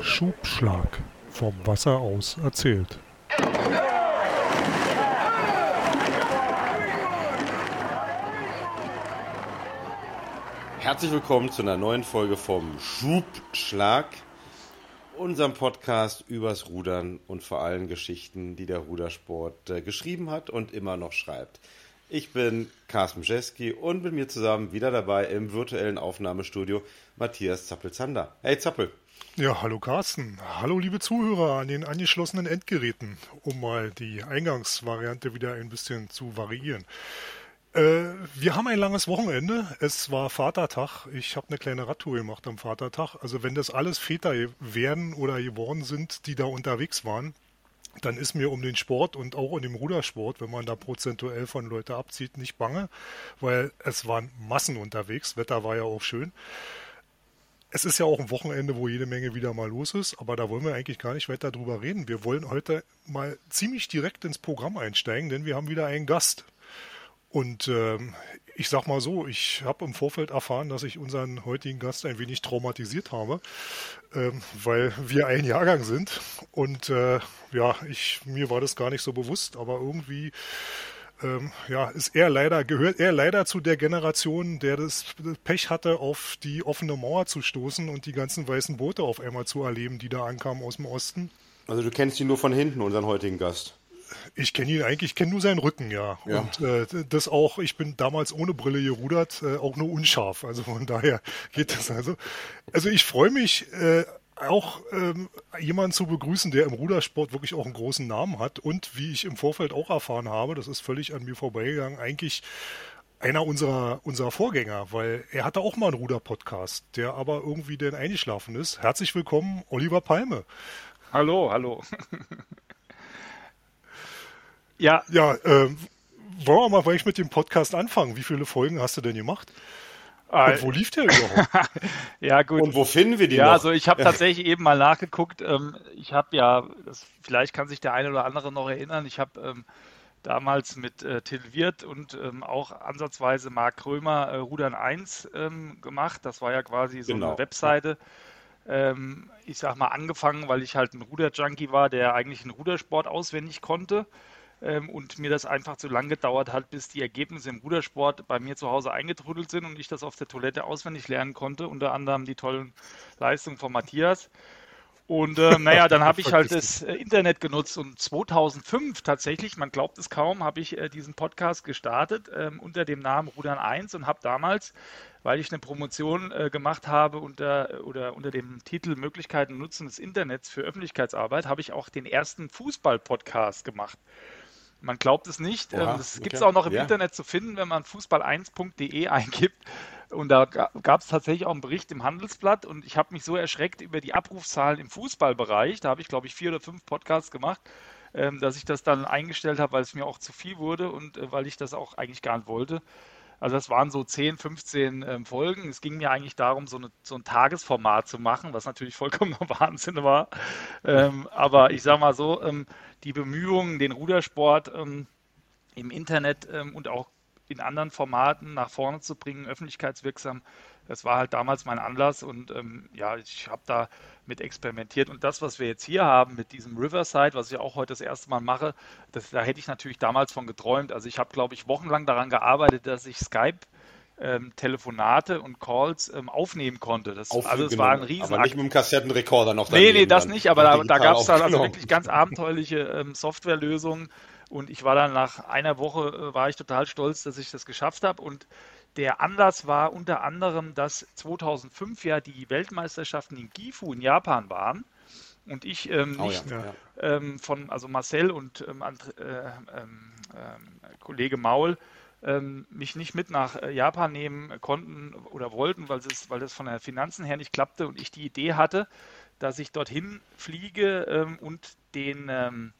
Schubschlag. Vom Wasser aus erzählt. Herzlich willkommen zu einer neuen Folge vom Schubschlag, unserem Podcast übers Rudern und vor allem Geschichten, die der Rudersport äh, geschrieben hat und immer noch schreibt. Ich bin Carsten Jeski und mit mir zusammen wieder dabei im virtuellen Aufnahmestudio Matthias Zappel-Zander. Hey Zappel. Ja, hallo Carsten. Hallo liebe Zuhörer an den angeschlossenen Endgeräten, um mal die Eingangsvariante wieder ein bisschen zu variieren. Äh, wir haben ein langes Wochenende. Es war Vatertag. Ich habe eine kleine Radtour gemacht am Vatertag. Also wenn das alles Väter werden oder geworden sind, die da unterwegs waren, dann ist mir um den Sport und auch um den Rudersport, wenn man da prozentuell von Leute abzieht, nicht bange, weil es waren Massen unterwegs. Wetter war ja auch schön. Es ist ja auch ein Wochenende, wo jede Menge wieder mal los ist, aber da wollen wir eigentlich gar nicht weiter drüber reden. Wir wollen heute mal ziemlich direkt ins Programm einsteigen, denn wir haben wieder einen Gast. Und ähm, ich sag mal so, ich habe im Vorfeld erfahren, dass ich unseren heutigen Gast ein wenig traumatisiert habe, ähm, weil wir ein Jahrgang sind. Und äh, ja, ich, mir war das gar nicht so bewusst, aber irgendwie ähm, ja, ist er leider, gehört er leider zu der Generation, der das Pech hatte, auf die offene Mauer zu stoßen und die ganzen weißen Boote auf einmal zu erleben, die da ankamen aus dem Osten. Also du kennst ihn nur von hinten, unseren heutigen Gast. Ich kenne ihn eigentlich, ich kenne nur seinen Rücken, ja. ja. Und äh, das auch, ich bin damals ohne Brille gerudert, äh, auch nur unscharf. Also von daher geht das also. Also ich freue mich äh, auch ähm, jemanden zu begrüßen, der im Rudersport wirklich auch einen großen Namen hat und wie ich im Vorfeld auch erfahren habe, das ist völlig an mir vorbeigegangen, eigentlich einer unserer, unserer Vorgänger, weil er hatte auch mal einen Ruder-Podcast, der aber irgendwie dann eingeschlafen ist. Herzlich willkommen, Oliver Palme. Hallo, hallo. Ja. Ja, äh, wollen wir mal vielleicht mit dem Podcast anfangen? Wie viele Folgen hast du denn gemacht? Und wo lief der überhaupt? ja, gut. Und wo finden wir die ja, noch? also ich habe tatsächlich eben mal nachgeguckt. Ähm, ich habe ja, das, vielleicht kann sich der eine oder andere noch erinnern, ich habe ähm, damals mit äh, Till Wirth und ähm, auch ansatzweise Marc Krömer äh, Rudern 1 ähm, gemacht. Das war ja quasi so genau. eine Webseite. Ähm, ich sag mal angefangen, weil ich halt ein Ruderjunkie war, der eigentlich einen Rudersport auswendig konnte ähm, und mir das einfach zu lang gedauert hat, bis die Ergebnisse im Rudersport bei mir zu Hause eingetrudelt sind und ich das auf der Toilette auswendig lernen konnte, unter anderem die tollen Leistungen von Matthias. Und äh, naja, dann habe ich halt das äh, Internet genutzt und 2005 tatsächlich, man glaubt es kaum, habe ich äh, diesen Podcast gestartet ähm, unter dem Namen Rudern 1 und habe damals, weil ich eine Promotion äh, gemacht habe unter, oder unter dem Titel Möglichkeiten Nutzen des Internets für Öffentlichkeitsarbeit, habe ich auch den ersten Fußball-Podcast gemacht. Man glaubt es nicht. Oha, ähm, das okay. gibt es auch noch im ja. Internet zu finden, wenn man fußball1.de eingibt. Und da gab es tatsächlich auch einen Bericht im Handelsblatt und ich habe mich so erschreckt über die Abrufzahlen im Fußballbereich. Da habe ich, glaube ich, vier oder fünf Podcasts gemacht, ähm, dass ich das dann eingestellt habe, weil es mir auch zu viel wurde und äh, weil ich das auch eigentlich gar nicht wollte. Also das waren so 10, 15 ähm, Folgen. Es ging mir eigentlich darum, so, eine, so, ein Tagesformat zu machen, was natürlich vollkommener Wahnsinn war. Ähm, aber ich sage mal so, ähm, die Bemühungen, den Rudersport ähm, im Internet ähm, und auch in anderen Formaten nach vorne zu bringen, öffentlichkeitswirksam, das war halt damals mein Anlass und ähm, ja, ich habe da mit experimentiert. Und das, was wir jetzt hier haben mit diesem Riverside, was ich auch heute das erste Mal mache, das, da hätte ich natürlich damals von geträumt. Also ich habe, glaube ich, wochenlang daran gearbeitet, dass ich Skype ähm, Telefonate und Calls ähm, aufnehmen konnte. Das, also es war ein riesen Aber nicht mit dem Kassettenrekorder noch Nee, nee, das dann. nicht, aber da, da gab es dann also wirklich ganz abenteuerliche ähm, Softwarelösungen und ich war dann nach einer Woche, äh, war ich total stolz, dass ich das geschafft habe und der Anlass war unter anderem, dass 2005 ja die Weltmeisterschaften in Gifu in Japan waren und ich ähm, oh, nicht ja, ja. Ähm, von, also Marcel und ähm, äh, ähm, ähm, Kollege Maul ähm, mich nicht mit nach äh, Japan nehmen konnten oder wollten, weil es, weil das von der Finanzen her nicht klappte und ich die Idee hatte, dass ich dorthin fliege und den,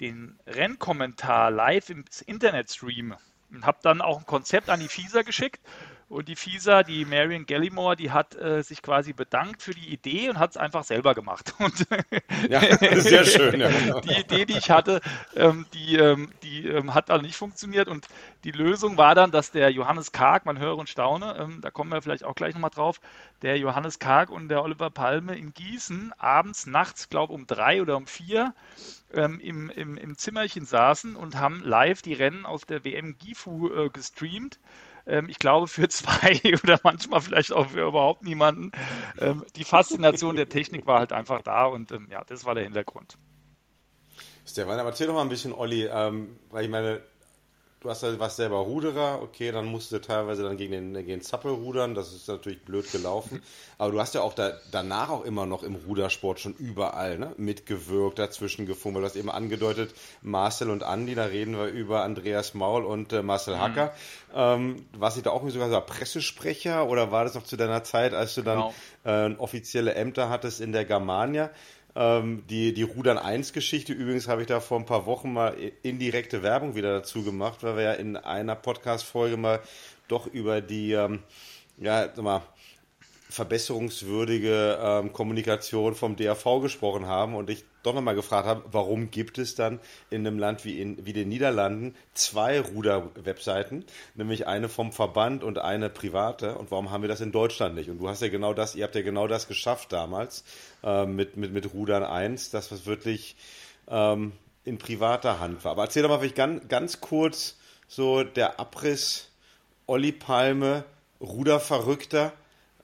den Rennkommentar live ins Internet streame. Und habe dann auch ein Konzept an die FISA geschickt Und die FISA, die Marion Gallimore, die hat äh, sich quasi bedankt für die Idee und hat es einfach selber gemacht. Und ja, sehr schön. Ja. die Idee, die ich hatte, ähm, die, ähm, die ähm, hat dann nicht funktioniert. Und die Lösung war dann, dass der Johannes Karg, man höre und staune, ähm, da kommen wir vielleicht auch gleich nochmal drauf, der Johannes Karg und der Oliver Palme in Gießen abends, nachts, glaube um drei oder um vier, ähm, im, im, im Zimmerchen saßen und haben live die Rennen auf der WM Gifu äh, gestreamt ich glaube, für zwei oder manchmal vielleicht auch für überhaupt niemanden. Ähm, die Faszination der Technik war halt einfach da und ähm, ja, das war der Hintergrund. Stefan, erzähl doch mal ein bisschen, Olli, ähm, weil ich meine, du hast ja was selber Ruderer, okay, dann musst du teilweise dann gegen den, gegen den Zappel rudern, das ist natürlich blöd gelaufen. Aber du hast ja auch da, danach auch immer noch im Rudersport schon überall ne, mitgewirkt, dazwischen gefunden. Du hast eben angedeutet, Marcel und Andi, da reden wir über Andreas Maul und äh, Marcel Hacker. Mhm. Ähm, warst du da auch sogar so Pressesprecher oder war das noch zu deiner Zeit, als du dann genau. äh, offizielle Ämter hattest in der Germania? Ähm, die, die Rudern 1 Geschichte übrigens habe ich da vor ein paar Wochen mal indirekte Werbung wieder dazu gemacht, weil wir ja in einer Podcast-Folge mal doch über die, ähm, ja, sag mal, verbesserungswürdige ähm, Kommunikation vom DAV gesprochen haben und ich doch nochmal gefragt habe, warum gibt es dann in einem Land wie, in, wie den Niederlanden zwei Ruder-Webseiten, nämlich eine vom Verband und eine private und warum haben wir das in Deutschland nicht? Und du hast ja genau das, ihr habt ja genau das geschafft damals äh, mit, mit, mit Rudern 1, das was wirklich ähm, in privater Hand war. Aber erzähl doch mal vielleicht ganz, ganz kurz so der Abriss Olli Palme, Ruderverrückter,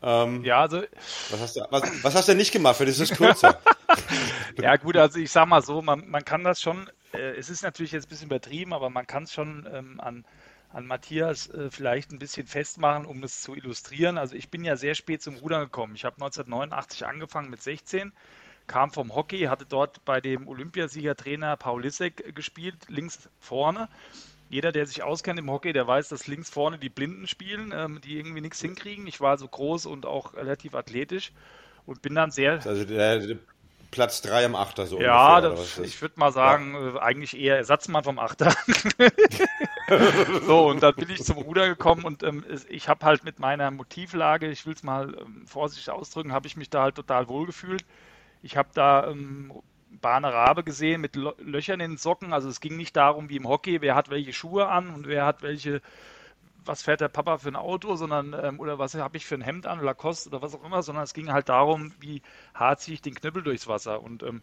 ähm, ja, also. Was hast, du, was, was hast du denn nicht gemacht für dieses Kürzer? ja, gut, also ich sag mal so, man, man kann das schon, äh, es ist natürlich jetzt ein bisschen übertrieben, aber man kann es schon ähm, an, an Matthias äh, vielleicht ein bisschen festmachen, um es zu illustrieren. Also ich bin ja sehr spät zum Rudern gekommen. Ich habe 1989 angefangen mit 16, kam vom Hockey, hatte dort bei dem Olympiasiegertrainer Paul Lissek gespielt, links vorne jeder, der sich auskennt im Hockey, der weiß, dass links vorne die Blinden spielen, ähm, die irgendwie nichts hinkriegen. Ich war so groß und auch relativ athletisch und bin dann sehr. Also der, Platz 3 am Achter so. Ja, ungefähr, das, ich würde mal sagen, ja. äh, eigentlich eher Ersatzmann vom Achter. so, und dann bin ich zum Ruder gekommen und ähm, ich habe halt mit meiner Motivlage, ich will es mal ähm, vorsichtig ausdrücken, habe ich mich da halt total wohl gefühlt. Ich habe da ähm, Bahne Rabe gesehen mit Löchern in den Socken. Also es ging nicht darum, wie im Hockey, wer hat welche Schuhe an und wer hat welche, was fährt der Papa für ein Auto, sondern ähm, oder was habe ich für ein Hemd an, Lacoste oder was auch immer, sondern es ging halt darum, wie hart ziehe ich den Knüppel durchs Wasser. Und ähm,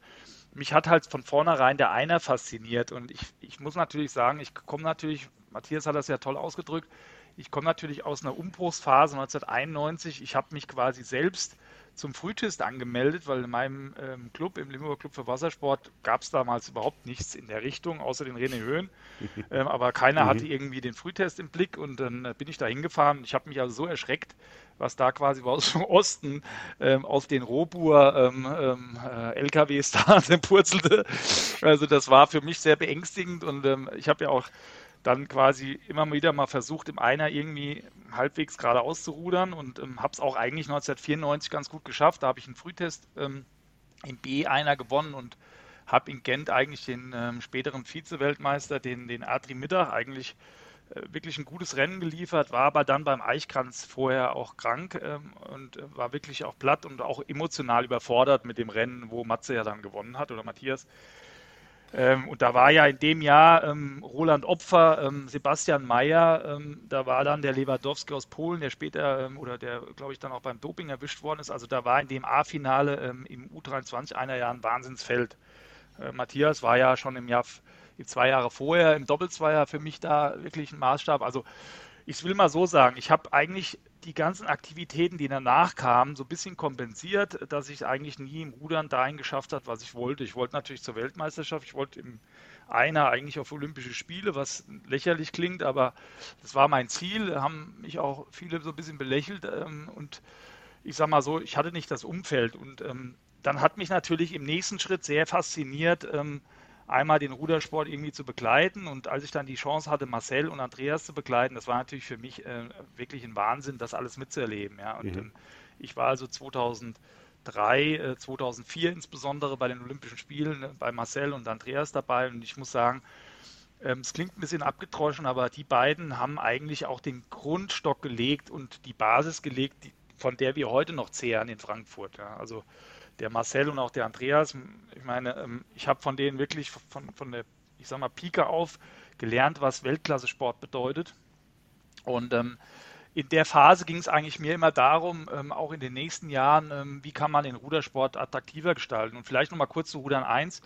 mich hat halt von vornherein der Einer fasziniert. Und ich, ich muss natürlich sagen, ich komme natürlich, Matthias hat das ja toll ausgedrückt, ich komme natürlich aus einer Umbruchsphase 1991. Ich habe mich quasi selbst zum Frühtest angemeldet, weil in meinem ähm, Club, im Limburger Club für Wassersport, gab es damals überhaupt nichts in der Richtung, außer den René Höhen. ähm, aber keiner mhm. hatte irgendwie den Frühtest im Blick und dann äh, bin ich da hingefahren. Ich habe mich also so erschreckt, was da quasi aus dem Osten ähm, auf den Robur ähm, ähm äh, LKWs da purzelte. Also das war für mich sehr beängstigend und ähm, ich habe ja auch dann quasi immer wieder mal versucht, im Einer irgendwie halbwegs gerade auszurudern und ähm, habe es auch eigentlich 1994 ganz gut geschafft. Da habe ich einen Frühtest ähm, im B-Einer gewonnen und habe in Gent eigentlich den ähm, späteren Vize-Weltmeister, den, den Adri Mittag, eigentlich äh, wirklich ein gutes Rennen geliefert, war aber dann beim Eichkranz vorher auch krank ähm, und äh, war wirklich auch platt und auch emotional überfordert mit dem Rennen, wo Matze ja dann gewonnen hat oder Matthias. Ähm, und da war ja in dem Jahr ähm, Roland Opfer, ähm, Sebastian Mayer, ähm, da war dann der Lewandowski aus Polen, der später ähm, oder der, glaube ich, dann auch beim Doping erwischt worden ist. Also da war in dem A-Finale ähm, im U23 einer Jahr ein Wahnsinnsfeld. Äh, Matthias war ja schon im Jahr, zwei Jahre vorher im Doppelzweier für mich da wirklich ein Maßstab. Also ich will mal so sagen, ich habe eigentlich die ganzen Aktivitäten, die danach kamen, so ein bisschen kompensiert, dass ich eigentlich nie im Rudern dahin geschafft habe, was ich wollte. Ich wollte natürlich zur Weltmeisterschaft, ich wollte im Einer eigentlich auf Olympische Spiele, was lächerlich klingt, aber das war mein Ziel, haben mich auch viele so ein bisschen belächelt ähm, und ich sag mal so, ich hatte nicht das Umfeld. Und ähm, dann hat mich natürlich im nächsten Schritt sehr fasziniert, ähm, einmal den Rudersport irgendwie zu begleiten. Und als ich dann die Chance hatte, Marcel und Andreas zu begleiten, das war natürlich für mich äh, wirklich ein Wahnsinn, das alles mitzuerleben. Ja. Und mhm. ähm, ich war also 2003, äh, 2004 insbesondere bei den Olympischen Spielen äh, bei Marcel und Andreas dabei. Und ich muss sagen, Ähm, es klingt ein bisschen abgedroschen, aber die beiden haben eigentlich auch den Grundstock gelegt und die Basis gelegt, von der wir heute noch zehren in Frankfurt. Also der Marcel und auch der Andreas, ich meine, ähm, ich habe von denen wirklich von, von der, ich sag mal, Pike auf gelernt, was Weltklasse-Sport bedeutet. Und ähm, in der Phase ging es eigentlich mir immer darum, ähm, auch in den nächsten Jahren, ähm, wie kann man den Rudersport attraktiver gestalten. Und vielleicht nochmal kurz zu Rudern 1.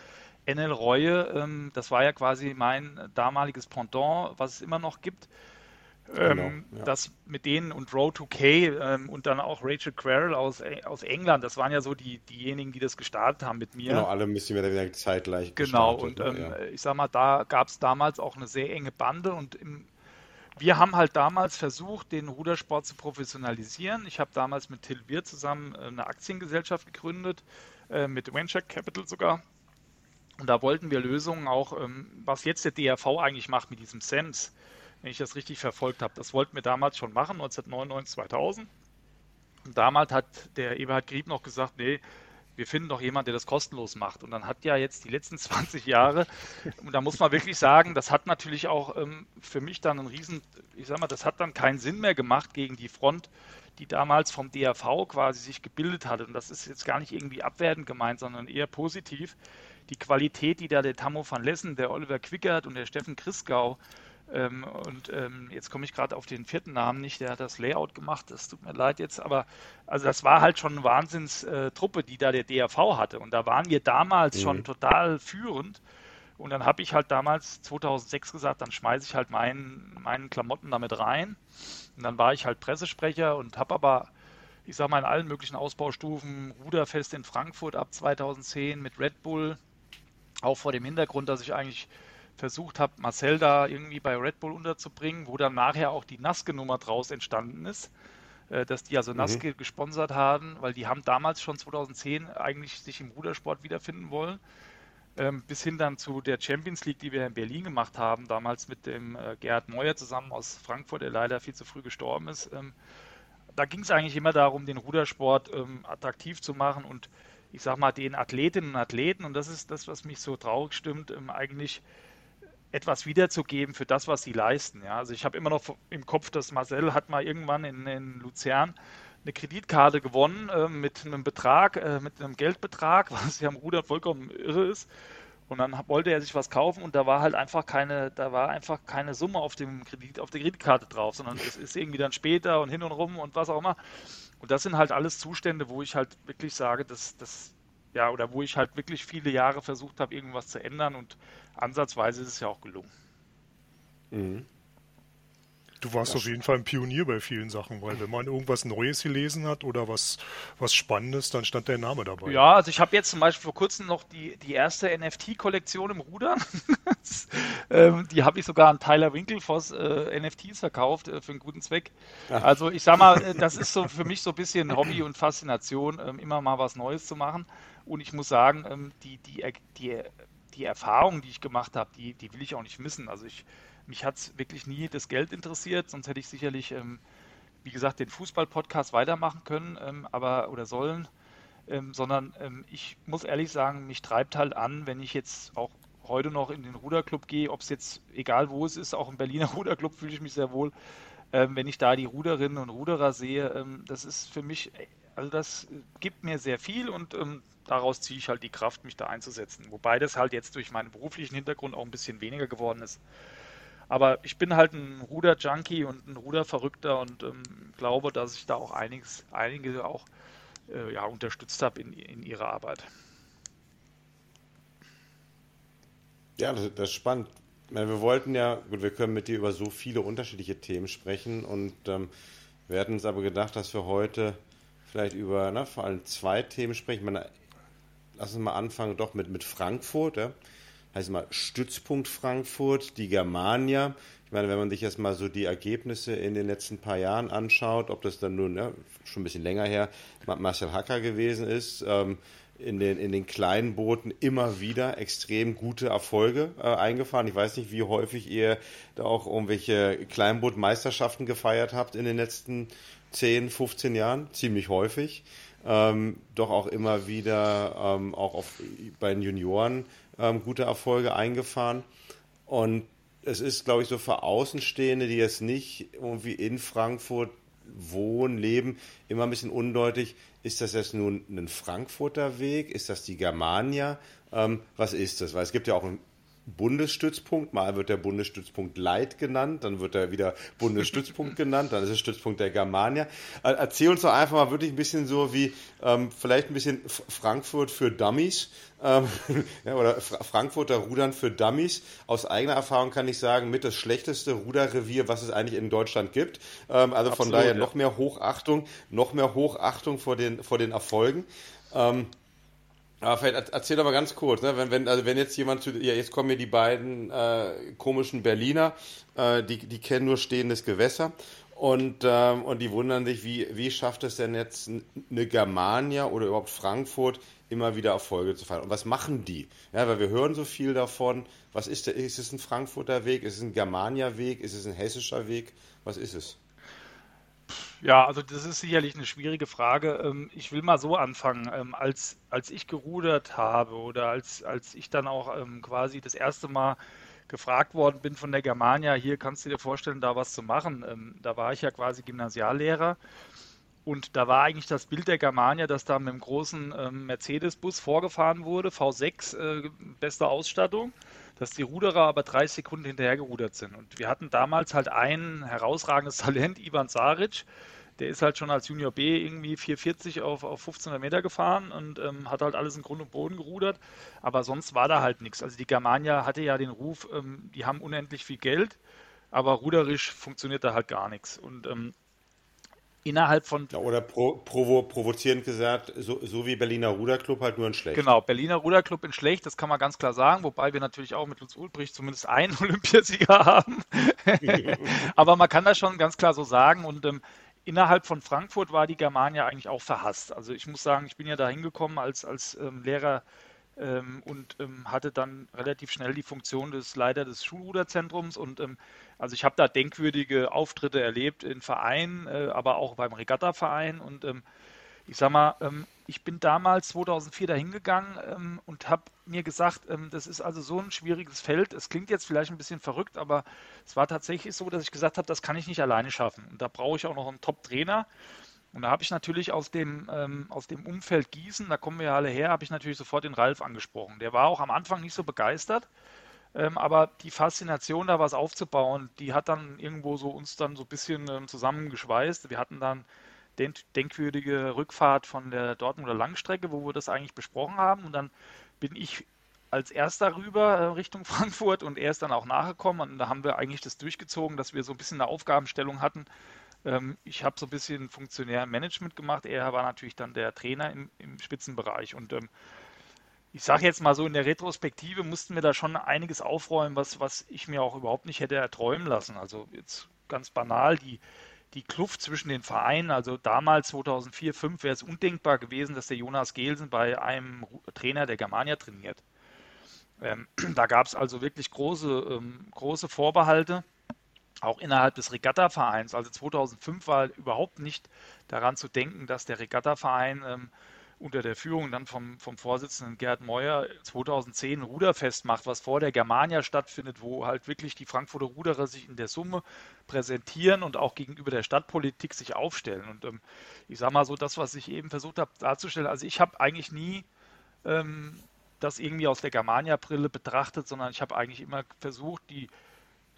NL Reue, ähm, das war ja quasi mein damaliges Pendant, was es immer noch gibt. Ähm, genau, ja. Das mit denen und Row 2K ähm, und dann auch Rachel Querrell aus, aus England, das waren ja so die, diejenigen, die das gestartet haben mit mir. Genau, alle ein bisschen mehr zeitgleich Genau, und ähm, ja. ich sag mal, da gab es damals auch eine sehr enge Bande und im, wir haben halt damals versucht, den Rudersport zu professionalisieren. Ich habe damals mit Till Wirth zusammen äh, eine Aktiengesellschaft gegründet, äh, mit Venture Capital sogar. Und da wollten wir Lösungen auch, ähm, was jetzt der DRV eigentlich macht mit diesem SEMS, wenn ich das richtig verfolgt habe. Das wollten wir damals schon machen, 1999, 2000. Und damals hat der Eberhard Grieb noch gesagt, nee, wir finden doch jemanden, der das kostenlos macht. Und dann hat ja jetzt die letzten 20 Jahre, und da muss man wirklich sagen, das hat natürlich auch ähm, für mich dann einen riesen, ich sag mal, das hat dann keinen Sinn mehr gemacht gegen die Front, die damals vom DRV quasi sich gebildet hatte. Und das ist jetzt gar nicht irgendwie abwertend gemeint, sondern eher positiv die Qualität, die da der Tammo van Lessen, der Oliver Quickert und der Steffen Christgau ähm, und ähm, jetzt komme ich gerade auf den vierten Namen nicht, der hat das Layout gemacht, das tut mir leid jetzt, aber also das war halt schon eine Wahnsinnstruppe, die da der DRV hatte. Und da waren wir damals mhm. schon total führend. Und dann habe ich halt damals 2006 gesagt, dann schmeiße ich halt meinen, meinen Klamotten damit rein. Und dann war ich halt Pressesprecher und habe aber ich sage mal in allen möglichen Ausbaustufen, Ruderfest in Frankfurt ab 2010 mit Red Bull, auch vor dem Hintergrund, dass ich eigentlich versucht habe, Marcel da irgendwie bei Red Bull unterzubringen, wo dann nachher auch die Naske-Nummer draus entstanden ist, äh, dass die also Naske mhm. gesponsert haben, weil die haben damals schon 2010 eigentlich sich im Rudersport wiederfinden wollen. Ähm, bis hin dann zu der Champions League, die wir in Berlin gemacht haben, damals mit dem äh, Gerhard Meuer zusammen aus Frankfurt, der leider viel zu früh gestorben ist. Ähm, da ging es eigentlich immer darum, den Rudersport ähm, attraktiv zu machen und ich sag mal, den Athletinnen und Athleten, und das ist das, was mich so traurig stimmt, eigentlich etwas wiederzugeben für das, was sie leisten. Ja? Also ich habe immer noch im Kopf, dass Marcel hat mal irgendwann in, in Luzern eine Kreditkarte gewonnen äh, mit einem Betrag, äh, mit einem Geldbetrag, was ja am Ruder vollkommen irre ist. Und dann wollte er sich was kaufen und da war halt einfach keine, da war einfach keine Summe auf dem Kredit, auf der Kreditkarte drauf, sondern es ist irgendwie dann später und hin und rum und was auch immer. Und das sind halt alles Zustände, wo ich halt wirklich sage, dass das, ja, oder wo ich halt wirklich viele Jahre versucht habe, irgendwas zu ändern und ansatzweise ist es ja auch gelungen. Mhm. Du warst auf jeden Fall ein Pionier bei vielen Sachen, weil wenn man irgendwas Neues gelesen hat oder was, was Spannendes, dann stand dein Name dabei. Ja, also ich habe jetzt zum Beispiel vor kurzem noch die, die erste NFT-Kollektion im Ruder. ähm, die habe ich sogar an Tyler Winklevoss äh, NFTs verkauft äh, für einen guten Zweck. Ach. Also ich sag mal, äh, das ist so für mich so ein bisschen Hobby und Faszination, ähm, immer mal was Neues zu machen. Und ich muss sagen, ähm, die, die, die, die Erfahrungen, die ich gemacht habe, die, die will ich auch nicht missen. Also ich mich hat es wirklich nie das Geld interessiert, sonst hätte ich sicherlich, ähm, wie gesagt, den Fußball-Podcast weitermachen können, ähm, aber oder sollen. Ähm, sondern ähm, ich muss ehrlich sagen, mich treibt halt an, wenn ich jetzt auch heute noch in den Ruderclub gehe, ob es jetzt, egal wo es ist, auch im Berliner Ruderclub fühle ich mich sehr wohl, ähm, wenn ich da die Ruderinnen und Ruderer sehe, ähm, das ist für mich, also das gibt mir sehr viel und daraus ziehe ich halt die Kraft, mich da einzusetzen. Wobei das halt jetzt durch meinen beruflichen Hintergrund auch ein bisschen weniger geworden ist. Aber ich bin halt ein Ruder-Junkie und ein Ruderverrückter und ähm, glaube, dass ich da auch einiges, einige auch äh, ja, unterstützt habe in, in ihrer Arbeit. Ja, das, das ist spannend. Meine, wir wollten ja, gut, wir können mit dir über so viele unterschiedliche Themen sprechen und ähm, wir hatten uns aber gedacht, dass wir heute vielleicht über na, vor allem zwei Themen sprechen. Meine, lass uns mal anfangen doch mit, mit Frankfurt. Ja? heißt mal Stützpunkt Frankfurt, die Germania. Ich meine, wenn man sich jetzt mal so die Ergebnisse in den letzten paar Jahren anschaut, ob das dann nun, ja, schon ein bisschen länger her, Marcel Hacker gewesen ist, ähm, in den, in den kleinen Booten immer wieder extrem gute Erfolge äh, eingefahren. Ich weiß nicht, wie häufig ihr da auch irgendwelche Kleinbootmeisterschaften gefeiert habt in den letzten 10, 15 Jahren. Ziemlich häufig. Ähm, doch auch immer wieder ähm, auch auf, bei den Junioren ähm, gute Erfolge eingefahren. Und es ist, glaube ich, so für Außenstehende, die jetzt nicht irgendwie in Frankfurt wohnen, leben, immer ein bisschen undeutlich. Ist das jetzt nun ein Frankfurter Weg? Ist das die Germania? Ähm, was ist das? Weil es gibt ja auch einen Bundesstützpunkt. Mal wird der Bundesstützpunkt Leit genannt, dann wird er wieder Bundesstützpunkt genannt, dann ist es Stützpunkt der Germania. Äh, erzähl uns doch einfach mal wirklich ein bisschen so wie ähm, vielleicht ein bisschen Frankfurt für Dummies ähm, ja, oder Frankfurter Rudern für Dummies. Aus eigener Erfahrung kann ich sagen, mit das schlechteste Ruderrevier, was es eigentlich in Deutschland gibt. Ähm, also Absolut, von daher ja. noch mehr Hochachtung, noch mehr Hochachtung vor den, vor den Erfolgen. Ähm, aber vielleicht erzähl doch mal ganz kurz, ne? wenn, wenn, also wenn jetzt jemand zu, ja, jetzt kommen mir die beiden äh, komischen Berliner, äh, die, die kennen nur stehendes Gewässer und, ähm, und die wundern sich, wie, wie schafft es denn jetzt eine Germania oder überhaupt Frankfurt immer wieder Erfolge zu feiern? Und was machen die? Ja, weil wir hören so viel davon. Was ist der, ist es ein Frankfurter Weg? Ist es ein Germania-Weg? Ist es ein hessischer Weg? Was ist es? Ja, also das ist sicherlich eine schwierige Frage. Ähm, ich will mal so anfangen. Ähm, als, als ich gerudert habe oder als, als ich dann auch ähm, quasi das erste Mal gefragt worden bin von der Germania, hier kannst du dir vorstellen, da was zu machen. Da war ich ja quasi Gymnasiallehrer und da war eigentlich das Bild der Germania, dass da mit einem großen Mercedes-Bus vorgefahren wurde, V6, äh, beste Ausstattung dass die Ruderer aber drei Sekunden hinterhergerudert sind. Und wir hatten damals halt ein herausragendes Talent, Ivan Saric. Der ist halt schon als Junior B irgendwie 440 auf, auf 1500 Meter gefahren und ähm, hat halt alles in Grund und Boden gerudert. Aber sonst war da halt nichts. Also die Germania hatte ja den Ruf, ähm, die haben unendlich viel Geld, aber ruderisch funktioniert da halt gar nichts. Und ähm, innerhalb von. Ja, oder pro, provo, provozierend gesagt, so, so, wie Berliner Ruderclub halt nur in schlecht. Genau, Berliner Ruderclub in schlecht, das kann man ganz klar sagen, wobei wir natürlich auch mit Lutz Ulbricht zumindest einen Olympiasieger haben. Aber man kann das schon ganz klar so sagen und ähm, innerhalb von Frankfurt war die Germania eigentlich auch verhasst. Also ich muss sagen, ich bin ja da hingekommen als, als ähm, Lehrer ähm, und ähm, hatte dann relativ schnell die Funktion des Leiter des Schulruderzentrums und ähm, also ich habe da denkwürdige Auftritte erlebt in Vereinen, äh, aber auch beim Regatta-Verein und ähm, ich sag mal, ähm, ich bin damals 2004 da hingegangen ähm, und habe mir gesagt, das ist also so ein schwieriges Feld. Es klingt jetzt vielleicht ein bisschen verrückt, aber es war tatsächlich so, dass ich gesagt habe, das kann ich nicht alleine schaffen. Und da brauche ich auch noch einen Top-Trainer. Und da habe ich natürlich aus dem, ähm, aus dem Umfeld Gießen, da kommen wir ja alle her, habe ich natürlich sofort den Ralf angesprochen. Der war auch am Anfang nicht so begeistert, ähm, aber die Faszination, da was aufzubauen, die hat dann irgendwo so uns dann so ein bisschen ähm, zusammengeschweißt. Wir hatten dann den, denkwürdige Rückfahrt von der Dortmunder Langstrecke, wo wir das eigentlich besprochen haben. Und dann bin ich als erster rüber äh, Richtung Frankfurt und er ist dann auch nachgekommen. Und da haben wir eigentlich das durchgezogen, dass wir so ein bisschen eine Aufgabenstellung hatten, ähm, ich habe so ein bisschen funktionären Management gemacht. Er war natürlich dann der Trainer im, im Spitzenbereich. Und ähm, ich sage jetzt mal so, in der Retrospektive mussten wir da schon einiges aufräumen, was, was ich mir auch überhaupt nicht hätte erträumen lassen. Also jetzt ganz banal, die, die Kluft zwischen den Vereinen, also damals 2004, 2005 wäre es undenkbar gewesen, dass der Jonas Gelsen bei einem Trainer der Germania trainiert. Ähm, da gab es also wirklich große, ähm, große Vorbehalte auch innerhalb des Regatta-Vereins. Also 2005 war überhaupt nicht daran zu denken, dass der Regatta-Verein ähm, unter der Führung dann vom, vom Vorsitzenden Gerd Meuer 2010 ein Ruderfest macht, was vor der Germania stattfindet, wo halt wirklich die Frankfurter Ruderer sich in der Summe präsentieren und auch gegenüber der Stadtpolitik sich aufstellen. Und ähm, ich sage mal so, das, was ich eben versucht habe darzustellen, also ich habe eigentlich nie ähm, das irgendwie aus der Germania-Brille betrachtet, sondern ich habe eigentlich immer versucht, die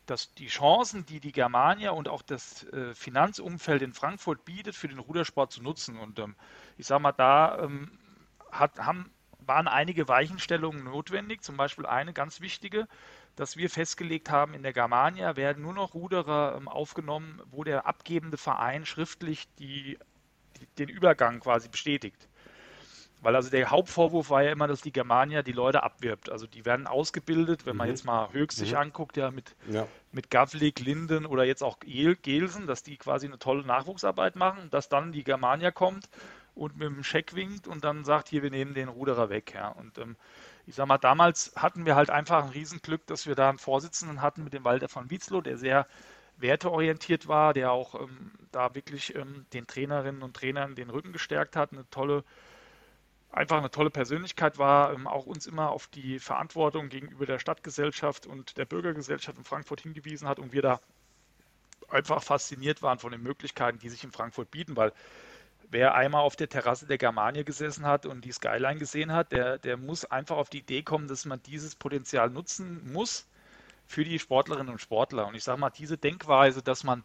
dass die Chancen, die die Germania und auch das äh, Finanzumfeld in Frankfurt bietet, für den Rudersport zu nutzen. Und ähm, ich sage mal, da ähm, hat, haben, waren einige Weichenstellungen notwendig. Zum Beispiel eine ganz wichtige, dass wir festgelegt haben, in der Germania werden nur noch Ruderer ähm, aufgenommen, wo der abgebende Verein schriftlich die, die, den Übergang quasi bestätigt. Weil also der Hauptvorwurf war ja immer, dass die Germania die Leute abwirbt. Also die werden ausgebildet, wenn man mhm. jetzt mal Höchst sich mhm. anguckt, ja mit, ja. mit Gavlik, Linden oder jetzt auch Gelsen, dass die quasi eine tolle Nachwuchsarbeit machen, dass dann die Germania kommt und mit dem Scheck winkt und dann sagt, hier, wir nehmen den Ruderer weg. Ja. Und ähm, ich sag mal, damals hatten wir halt einfach ein Riesenglück, dass wir da einen Vorsitzenden hatten mit dem Walter von Wietzlow, der sehr werteorientiert war, der auch ähm, da wirklich ähm, den Trainerinnen und Trainern den Rücken gestärkt hat, eine tolle einfach eine tolle Persönlichkeit war, ähm, auch uns immer auf die Verantwortung gegenüber der Stadtgesellschaft und der Bürgergesellschaft in Frankfurt hingewiesen hat und wir da einfach fasziniert waren von den Möglichkeiten, die sich in Frankfurt bieten, weil wer einmal auf der Terrasse der Germania gesessen hat und die Skyline gesehen hat, der, der muss einfach auf die Idee kommen, dass man dieses Potenzial nutzen muss für die Sportlerinnen und Sportler. Und ich sage mal, diese Denkweise, dass man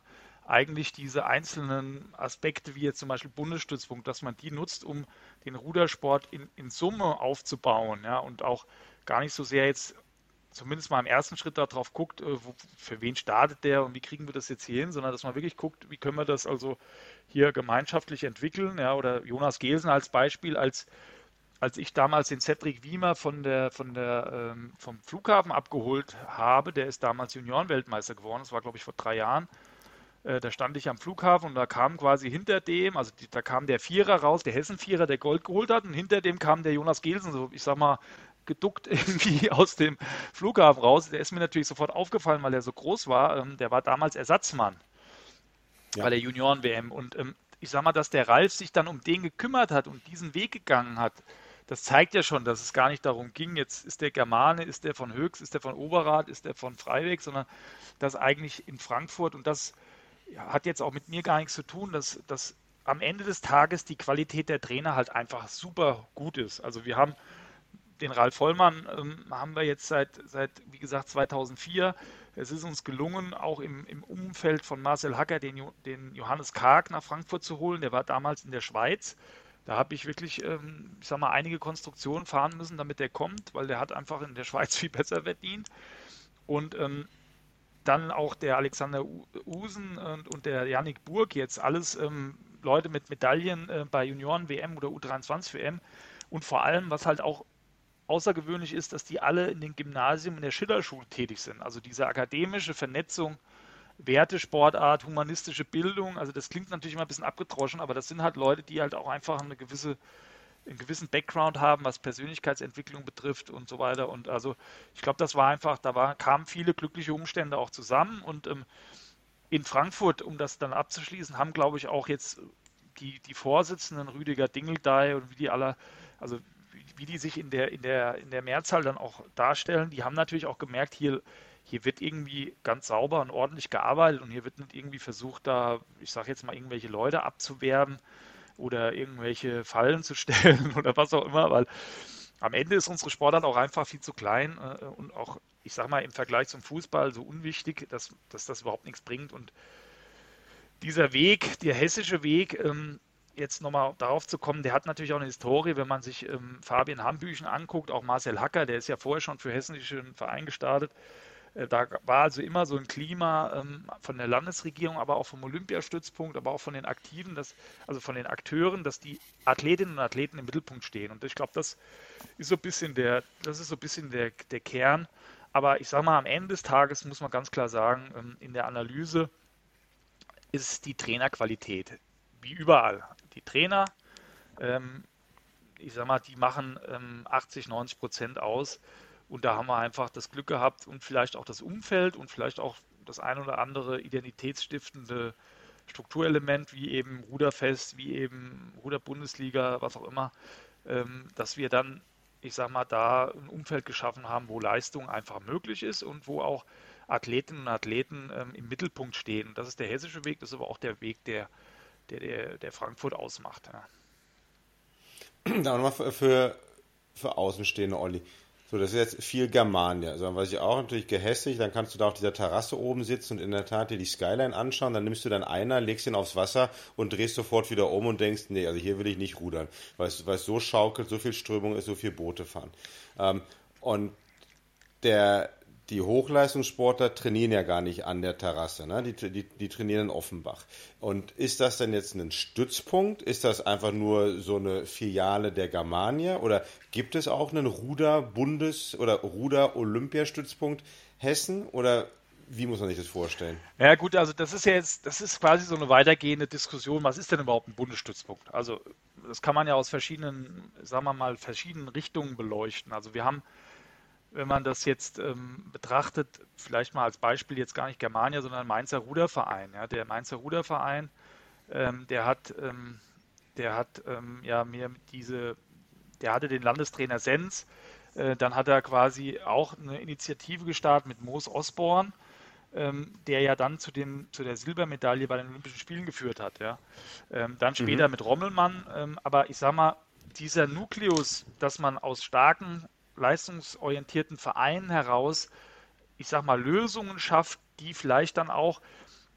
eigentlich diese einzelnen Aspekte, wie jetzt zum Beispiel Bundesstützpunkt, dass man die nutzt, um den Rudersport in, in Summe aufzubauen, ja, und auch gar nicht so sehr jetzt zumindest mal im ersten Schritt darauf guckt, äh, wo, für wen startet der und wie kriegen wir das jetzt hier hin, sondern dass man wirklich guckt, wie können wir das also hier gemeinschaftlich entwickeln, ja, oder Jonas Gelsen als Beispiel, als als ich damals den Cedric Wiemer von der, von der, ähm, vom Flughafen abgeholt habe, der ist damals Juniorenweltmeister geworden, das war glaube ich vor drei Jahren, äh, da stand ich am Flughafen und da kam quasi hinter dem, also die, da kam der Vierer raus, der Hessen-Vierer, der Gold geholt hat und hinter dem kam der Jonas Gelsen, so ich sag mal, geduckt irgendwie aus dem Flughafen raus. Der ist mir natürlich sofort aufgefallen, weil er so groß war. Ähm, der war damals Ersatzmann ja. bei der Junioren-WM und ähm, ich sag mal, dass der Ralf sich dann um den gekümmert hat und diesen Weg gegangen hat, das zeigt ja schon, dass es gar nicht darum ging, jetzt ist der Germane, ist der von Höchst, ist der von Oberrad, ist der von Freiweg, sondern dass eigentlich in Frankfurt und das hat jetzt auch mit mir gar nichts zu tun, dass, dass am Ende des Tages die Qualität der Trainer halt einfach super gut ist. Also wir haben den Ralf Vollmann ähm, haben wir jetzt seit, seit, wie gesagt, 2004. Es ist uns gelungen, auch im, im Umfeld von Marcel Hacker den, den Johannes Karg nach Frankfurt zu holen. Der war damals in der Schweiz. Da habe ich wirklich, ähm, ich sag mal, einige Konstruktionen fahren müssen, damit der kommt, weil der hat einfach in der Schweiz viel besser verdient. Und ähm, dann auch der Alexander Usen und, und der Yannick Burg jetzt alles ähm, Leute mit Medaillen äh, bei Junioren-WM oder U23-WM. Und vor allem, was halt auch außergewöhnlich ist, dass die alle in den Gymnasien in der Schillerschule tätig sind. Also diese akademische Vernetzung, Werte, Sportart, humanistische Bildung, also das klingt natürlich immer ein bisschen abgetroschen, aber das sind halt Leute, die halt auch einfach eine gewisse einen gewissen Background haben, was Persönlichkeitsentwicklung betrifft und so weiter. Und also ich glaube, das war einfach, da war, kamen viele glückliche Umstände auch zusammen. Und ähm, in Frankfurt, um das dann abzuschließen, haben, glaube ich, auch jetzt die, die Vorsitzenden Rüdiger Dingeldey und wie die alle, also wie, wie die sich in der, in, der, in der Mehrzahl dann auch darstellen, die haben natürlich auch gemerkt, hier, hier wird irgendwie ganz sauber und ordentlich gearbeitet und hier wird nicht irgendwie versucht, da, ich sage jetzt mal, irgendwelche Leute abzuwerben oder irgendwelche Fallen zu stellen oder was auch immer, weil am Ende ist unsere Sportart auch einfach viel zu klein äh, und auch, ich sag mal, im Vergleich zum Fußball so unwichtig, dass, dass das überhaupt nichts bringt. Und dieser Weg, der hessische Weg, ähm, jetzt nochmal darauf zu kommen, der hat natürlich auch eine Historie, wenn man sich ähm, Fabian Hambüchen anguckt, auch Marcel Hacker, der ist ja vorher schon für hessischen Verein gestartet. Äh, da war also immer so ein Klima ähm, von der Landesregierung, aber auch vom Olympiastützpunkt, aber auch von den Aktiven, dass, also von den Akteuren, dass die Athletinnen und Athleten im Mittelpunkt stehen. Und ich glaube, das ist so ein bisschen der, das ist so ein bisschen der, der Kern. Aber ich sage mal, am Ende des Tages muss man ganz klar sagen, ähm, in der Analyse ist die Trainerqualität, wie überall. Die Trainer, ähm, ich sage mal, die machen 80, 90 Prozent aus und da haben wir einfach das Glück gehabt und vielleicht auch das Umfeld und vielleicht auch das ein oder andere identitätsstiftende Strukturelement, wie eben Ruderfest, wie eben Ruderbundesliga, was auch immer, ähm, dass wir dann, ich sag mal, da ein Umfeld geschaffen haben, wo Leistung einfach möglich ist und wo auch Athletinnen und Athleten ähm, im Mittelpunkt stehen. Das ist der hessische Weg, das ist aber auch der Weg, der, der, der, der Frankfurt ausmacht. Ja. Da nochmal für, für, für Außenstehende, Olli. So, das ist jetzt viel Germania. Also, was ich auch natürlich gehässig, dann kannst du da auf dieser Terrasse oben sitzen und in der Tat dir die Skyline anschauen. Dann nimmst du dann einer, legst ihn aufs Wasser und drehst sofort wieder um und denkst, nee, also hier will ich nicht rudern, weil es, weil es so schaukelt, so viel Strömung ist, so viel Boote fahren. Ähm, und der, die Hochleistungssportler trainieren ja gar nicht an der Terrasse, ne? die, die, die trainieren in Offenbach. Und ist das denn jetzt ein Stützpunkt? Ist das einfach nur so eine Filiale der Germania? Oder gibt es auch einen Ruder-Bundes- oder Ruder-Olympiastützpunkt Hessen? Oder wie muss man sich das vorstellen? Ja gut, also das ist ja jetzt, das ist quasi so eine weitergehende Diskussion. Was ist denn überhaupt ein Bundesstützpunkt? Also das kann man ja aus verschiedenen, sagen wir mal, verschiedenen Richtungen beleuchten. Also wir haben wenn man das jetzt ähm, betrachtet, vielleicht mal als Beispiel jetzt gar nicht Germania, sondern Mainzer Ruderverein. Ja, der Mainzer Ruderverein, ähm, der hat, ähm, der hat ähm, ja mir diese, der hatte den Landestrainer Sens. Äh, dann hat er quasi auch eine Initiative gestartet mit Moos Osborn, ähm, der ja dann zu, dem, zu der Silbermedaille bei den Olympischen Spielen geführt hat. Ja. Ähm, dann später mhm. mit Rommelmann. Aber ich sag mal, dieser Nukleus, dass man aus starken, leistungsorientierten Vereinen heraus, ich sag mal, Lösungen schafft, die vielleicht dann auch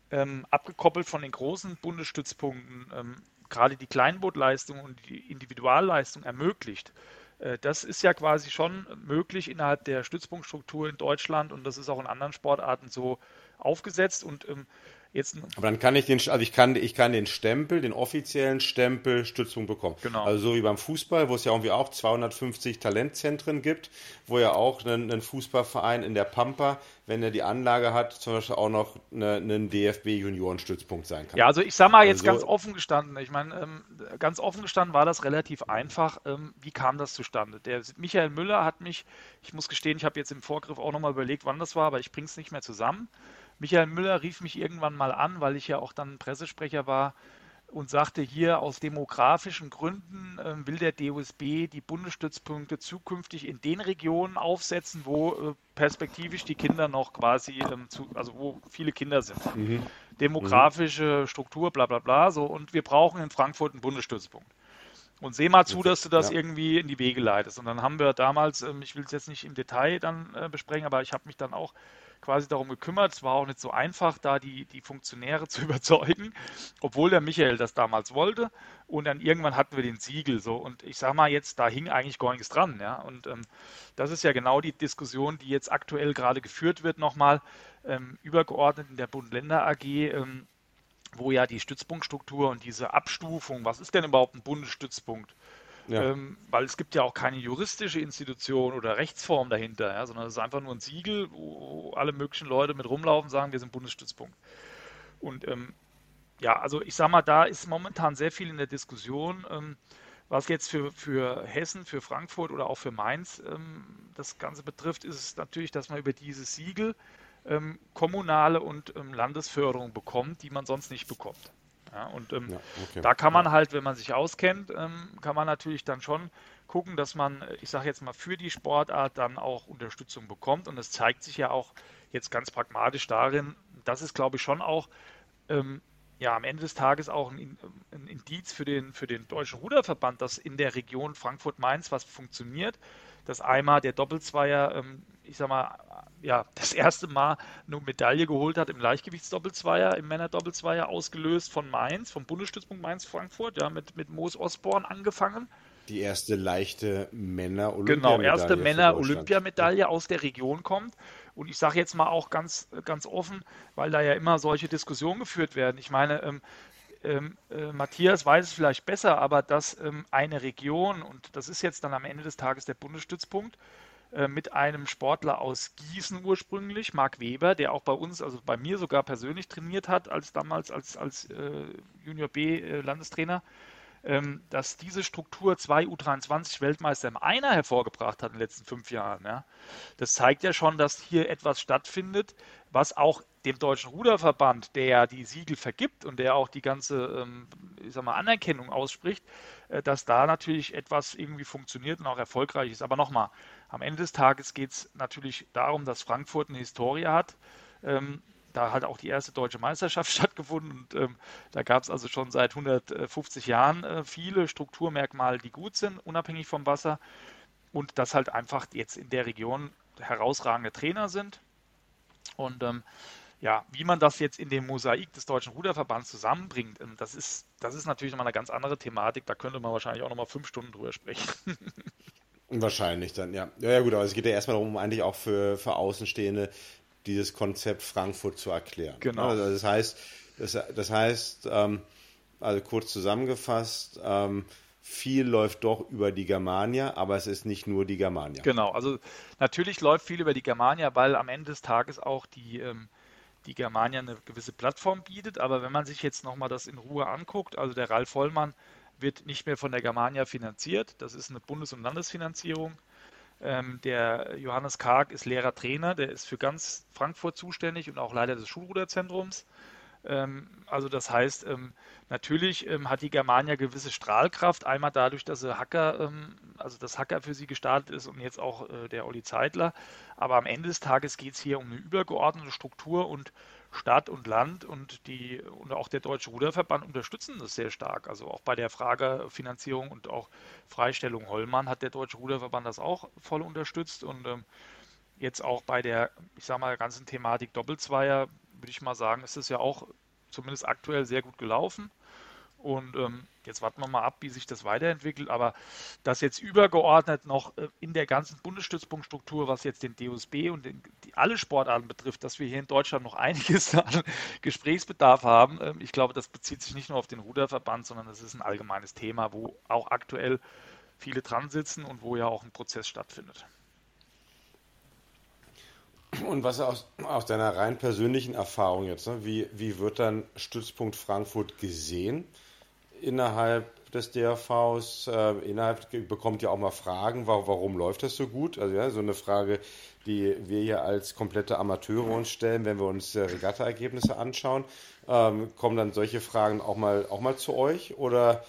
ähm, abgekoppelt von den großen Bundesstützpunkten ähm, gerade die Kleinbootleistung und die Individualleistung ermöglicht. Äh, das ist ja quasi schon möglich innerhalb der Stützpunktstruktur in Deutschland und das ist auch in anderen Sportarten so aufgesetzt und ähm, Jetzt, Aber dann kann ich den, also ich kann, ich kann den Stempel, den offiziellen Stempel Stützpunkt bekommen. Genau. Also so wie beim Fußball, wo es ja irgendwie auch 250 Talentzentren gibt, wo ja auch ein, ein Fußballverein in der Pampa, wenn er die Anlage hat, zum Beispiel auch noch eine, einen DFB-Juniorenstützpunkt sein kann. Ja, also ich sag mal jetzt also, ganz offen gestanden, ich meine, ähm, ganz offen gestanden war das relativ einfach. Ähm, wie kam das zustande? Der Michael Müller hat mich, ich muss gestehen, ich habe jetzt im Vorgriff auch nochmal überlegt, wann das war, aber ich bringe es nicht mehr zusammen. Michael Müller rief mich irgendwann mal an, weil ich ja auch dann Pressesprecher war und sagte hier, aus demografischen Gründen äh, will der DOSB die Bundesstützpunkte zukünftig in den Regionen aufsetzen, wo äh, perspektivisch die Kinder noch quasi, ähm, zu, also wo viele Kinder sind. Mhm. Demografische mhm. Struktur, bla bla bla. So, und wir brauchen in Frankfurt einen Bundesstützpunkt. Und seh mal zu, dass du das ja. irgendwie in die Wege leitest. Und dann haben wir damals, ähm, ich will es jetzt nicht im Detail dann äh, besprechen, aber ich habe mich dann auch quasi darum gekümmert. Es war auch nicht so einfach, da die, die Funktionäre zu überzeugen, obwohl der Michael das damals wollte. Und dann irgendwann hatten wir den Siegel so. Und ich sag mal jetzt, da hing eigentlich gar nichts dran. Ja? Und ähm, das ist ja genau die Diskussion, die jetzt aktuell gerade geführt wird, nochmal ähm, übergeordnet in der Bund-Länder AG. Ähm, wo ja die Stützpunktstruktur und diese Abstufung, was ist denn überhaupt ein Bundesstützpunkt? Ja. Ähm, weil es gibt ja auch keine juristische Institution oder Rechtsform dahinter, ja, sondern es ist einfach nur ein Siegel, wo alle möglichen Leute mit rumlaufen und sagen, wir sind Bundesstützpunkt. Und ähm, ja, also ich sage mal, da ist momentan sehr viel in der Diskussion. Ähm, was jetzt für, für Hessen, für Frankfurt oder auch für Mainz ähm, das Ganze betrifft, ist es natürlich, dass man über dieses Siegel ähm, kommunale und ähm, Landesförderung bekommt, die man sonst nicht bekommt. Ja, und ähm, ja, okay. da kann man halt, wenn man sich auskennt, ähm, kann man natürlich dann schon gucken, dass man, ich sage jetzt mal, für die Sportart dann auch Unterstützung bekommt. Und das zeigt sich ja auch jetzt ganz pragmatisch darin, das ist, glaube ich, schon auch ähm, ja, am Ende des Tages auch ein, ein, Indiz für den, für den Deutschen Ruderverband, dass in der Region Frankfurt-Mainz was funktioniert, dass einmal der Doppelzweier, ähm, ich sag mal, ja, das erste Mal eine Medaille geholt hat im Leichtgewichtsdoppelzweier, im Männerdoppelzweier, ausgelöst von Mainz, vom Bundesstützpunkt Mainz-Frankfurt, ja, mit, mit Moos Osborn angefangen. Die erste leichte Männer-Olympiamedaille. Genau, erste Männer-Olympiamedaille aus der Region kommt. Und ich sage jetzt mal auch ganz, ganz offen, weil da ja immer solche Diskussionen geführt werden. Ich meine, ähm, ähm, äh, Matthias weiß es vielleicht besser, aber dass ähm, eine Region, und das ist jetzt dann am Ende des Tages der Bundesstützpunkt, äh, mit einem Sportler aus Gießen ursprünglich, Marc Weber, der auch bei uns, also bei mir sogar persönlich trainiert hat, als damals als, als äh, Junior B äh, Landestrainer, ähm, dass diese Struktur zwei U23 Weltmeister im Einer hervorgebracht hat in den letzten fünf Jahren. Ja. Das zeigt ja schon, dass hier etwas stattfindet, was auch dem Deutschen Ruderverband, der ja die Siegel vergibt und der auch die ganze ähm, ich sag mal, Anerkennung ausspricht, äh, dass da natürlich etwas irgendwie funktioniert und auch erfolgreich ist. Aber nochmal, am Ende des Tages geht es natürlich darum, dass Frankfurt eine Historie hat. Da hat auch die erste deutsche Meisterschaft stattgefunden und ähm, da gab es also schon seit 150 Jahren äh, viele Strukturmerkmale, die gut sind, unabhängig vom Wasser und dass halt einfach jetzt in der Region herausragende Trainer sind und ähm, ja, wie man das jetzt in dem Mosaik des Deutschen Ruderverbands zusammenbringt, ähm, das ist, das ist natürlich nochmal eine ganz andere Thematik. Da könnte man wahrscheinlich auch nochmal fünf Stunden drüber sprechen. Wahrscheinlich dann, ja. Ja, ja gut, aber es geht ja erstmal darum, eigentlich auch für, für Außenstehende dieses Konzept Frankfurt zu erklären. Genau. Also das heißt, das, das heißt, ähm, also kurz zusammengefasst, ähm, viel läuft doch über die Germania, aber es ist nicht nur die Germania. Genau, also natürlich läuft viel über die Germania, weil am Ende des Tages auch die, ähm, die Germania eine gewisse Plattform bietet. Aber wenn man sich jetzt nochmal das in Ruhe anguckt, also der Ralf Vollmann wird nicht mehr von der Germania finanziert, das ist eine Bundes- und Landesfinanzierung. Ähm, der Johannes Karg ist Lehrer-Trainer, der ist für ganz Frankfurt zuständig und auch Leiter des Schulruderzentrums. Ähm, also das heißt, ähm, natürlich ähm, hat die Germania gewisse Strahlkraft, einmal dadurch, dass sie Hacker, also das Hacker für sie gestartet ist und jetzt auch äh, der Olli Zeitler. Aber am Ende des Tages geht es hier um eine übergeordnete Struktur und Stadt und Land und die und auch der Deutsche Ruderverband unterstützen das sehr stark. Also auch bei der Frage Finanzierung und auch Freistellung Hollmann hat der Deutsche Ruderverband das auch voll unterstützt und ähm, jetzt auch bei der, ich sag mal, ganzen Thematik Doppelzweier würde ich mal sagen, ist es ja auch zumindest aktuell sehr gut gelaufen. Und ähm, jetzt warten wir mal ab, wie sich das weiterentwickelt. Aber das jetzt übergeordnet noch äh, in der ganzen Bundesstützpunktstruktur, was jetzt den DOSB und den, die, alle Sportarten betrifft, dass wir hier in Deutschland noch einiges an Gesprächsbedarf haben. Ähm, ich glaube, das bezieht sich nicht nur auf den Ruderverband, sondern das ist ein allgemeines Thema, wo auch aktuell viele dran sitzen und wo ja auch ein Prozess stattfindet. Und was aus, aus deiner rein persönlichen Erfahrung jetzt, ne? wie, wie wird dann Stützpunkt Frankfurt gesehen innerhalb des DRVs? Äh, innerhalb bekommt ihr auch mal Fragen, warum, warum läuft das so gut? Also ja, so eine Frage, die wir hier als komplette Amateure uns stellen, wenn wir uns äh, Regatta-Ergebnisse anschauen. Ähm, kommen dann solche Fragen auch mal, auch mal zu euch oder?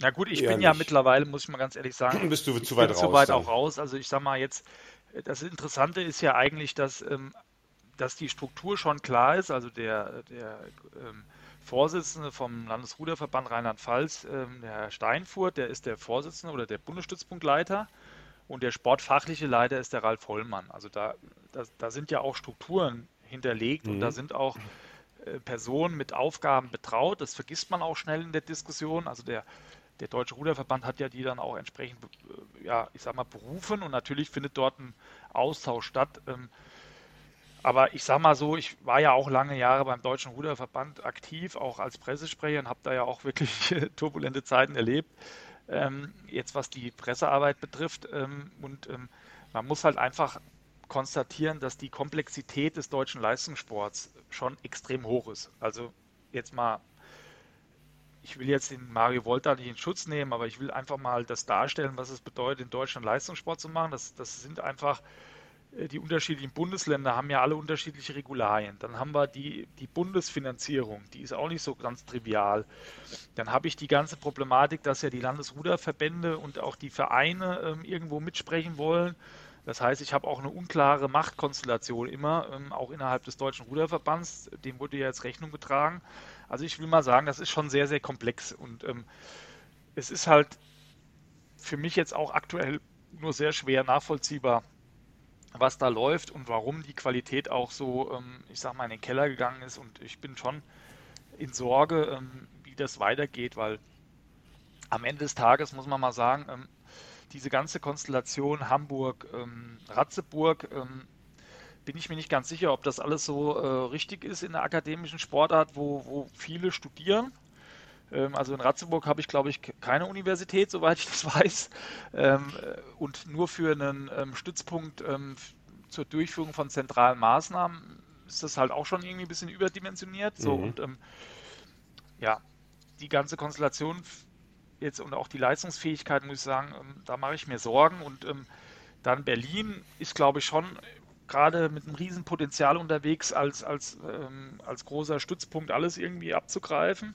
Na gut, ich bin nicht? ja mittlerweile, muss ich mal ganz ehrlich sagen, bist du zu weit raus? Zu weit auch raus. Also ich sag mal jetzt das Interessante ist ja eigentlich, dass, ähm, dass die Struktur schon klar ist. Also der, der ähm, Vorsitzende vom Landesruderverband Rheinland-Pfalz, ähm, der Herr Steinfurt, der ist der Vorsitzende oder der Bundesstützpunktleiter und der sportfachliche Leiter ist der Ralf Hollmann. Also da, da, da sind ja auch Strukturen hinterlegt mhm. und da mhm. sind auch äh, Personen mit Aufgaben betraut. Das vergisst man auch schnell in der Diskussion. Also der der Deutsche Ruderverband hat ja die dann auch entsprechend, äh, ja, ich sag mal, berufen und natürlich findet dort ein Austausch statt. Ähm, aber ich sag mal so, ich war ja auch lange Jahre beim Deutschen Ruderverband aktiv, auch als Pressesprecher und habe da ja auch wirklich turbulente Zeiten erlebt. Ähm, jetzt was die Pressearbeit betrifft. Ähm, und man muss halt einfach konstatieren, dass die Komplexität des deutschen Leistungssports schon extrem hoch ist. Also jetzt mal ich will jetzt den Mario Volta nicht in Schutz nehmen, aber ich will einfach mal das darstellen, was es bedeutet, in Deutschland Leistungssport zu machen. Das, das sind einfach die unterschiedlichen Bundesländer haben ja alle unterschiedliche Regularien. Dann haben wir die, die Bundesfinanzierung, die ist auch nicht so ganz trivial. Dann habe ich die ganze Problematik, dass ja die Landesruderverbände und auch die Vereine ähm, irgendwo mitsprechen wollen. Das heißt, ich habe auch eine unklare Machtkonstellation immer, ähm, auch innerhalb des Deutschen Ruderverbands. Dem wurde ja jetzt Rechnung getragen. Also ich will mal sagen, das ist schon sehr, sehr komplex und ähm, es ist halt für mich jetzt auch aktuell nur sehr schwer nachvollziehbar, was da läuft und warum die Qualität auch so, ähm, ich sag mal, in den Keller gegangen ist und ich bin schon in Sorge, ähm, wie das weitergeht, weil am Ende des Tages muss man mal sagen, ähm, diese ganze Konstellation Hamburg, ähm, Ratzeburg, ähm, bin ich mir nicht ganz sicher, ob das alles so äh, richtig ist in der akademischen Sportart, wo, wo viele studieren. Ähm, also in Ratzeburg habe ich, glaube ich, keine Universität, soweit ich das weiß. Ähm, äh, und nur für einen ähm, Stützpunkt ähm, zur Durchführung von zentralen Maßnahmen ist das halt auch schon irgendwie ein bisschen überdimensioniert. So mhm. und ähm, ja, die ganze Konstellation jetzt und auch die Leistungsfähigkeit, muss ich sagen, ähm, da mache ich mir Sorgen und dann Berlin ist, glaube ich, schon gerade mit einem riesen Potenzial unterwegs, als, als, ähm, als großer Stützpunkt alles irgendwie abzugreifen.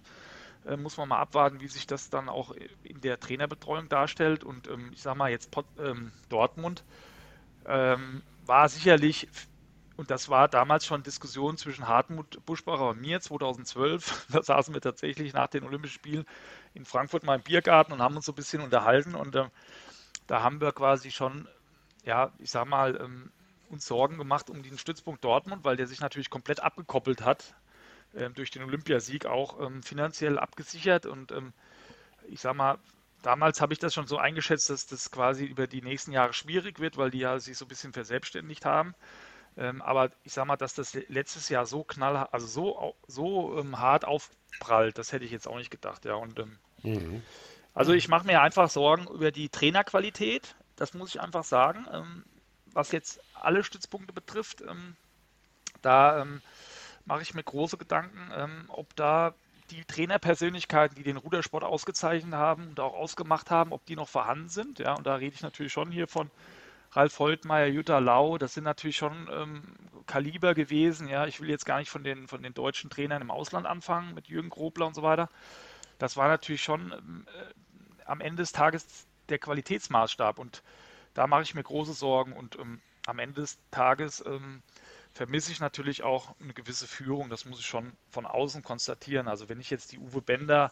Äh, muss man mal abwarten, wie sich das dann auch in der Trainerbetreuung darstellt. Und ähm, ich sage mal jetzt Pot, ähm, Dortmund ähm, war sicherlich, und das war damals schon Diskussion zwischen Hartmut Buschbacher und mir 2012. Da saßen wir tatsächlich nach den Olympischen Spielen in Frankfurt mal im Biergarten und haben uns so ein bisschen unterhalten. Und äh, da haben wir quasi schon ja, ich sag mal, ähm, uns Sorgen gemacht um den Stützpunkt Dortmund, weil der sich natürlich komplett abgekoppelt hat, durch den Olympiasieg auch ähm, finanziell abgesichert. Und ähm, ich sag mal, damals habe ich das schon so eingeschätzt, dass das quasi über die nächsten Jahre schwierig wird, weil die ja sich so ein bisschen verselbstständigt haben. Ähm, aber ich sag mal, dass das letztes Jahr so knall, also so, so ähm, hart aufprallt, das hätte ich jetzt auch nicht gedacht, ja. Und ähm, mhm. also ich mache mir einfach Sorgen über die Trainerqualität. Das muss ich einfach sagen was jetzt alle Stützpunkte betrifft, ähm, da ähm, mache ich mir große Gedanken, ähm, ob da die Trainerpersönlichkeiten, die den Rudersport ausgezeichnet haben und auch ausgemacht haben, ob die noch vorhanden sind. Ja, und da rede ich natürlich schon hier von Ralf Holtmeier, Jutta Lau, das sind natürlich schon ähm, Kaliber gewesen. Ja, ich will jetzt gar nicht von den, von den deutschen Trainern im Ausland anfangen, mit Jürgen Grobler und so weiter. Das war natürlich schon ähm, äh, am Ende des Tages der Qualitätsmaßstab und da mache ich mir große Sorgen und ähm, am Ende des Tages ähm, vermisse ich natürlich auch eine gewisse Führung. Das muss ich schon von außen konstatieren. Also wenn ich jetzt die Uwe Bender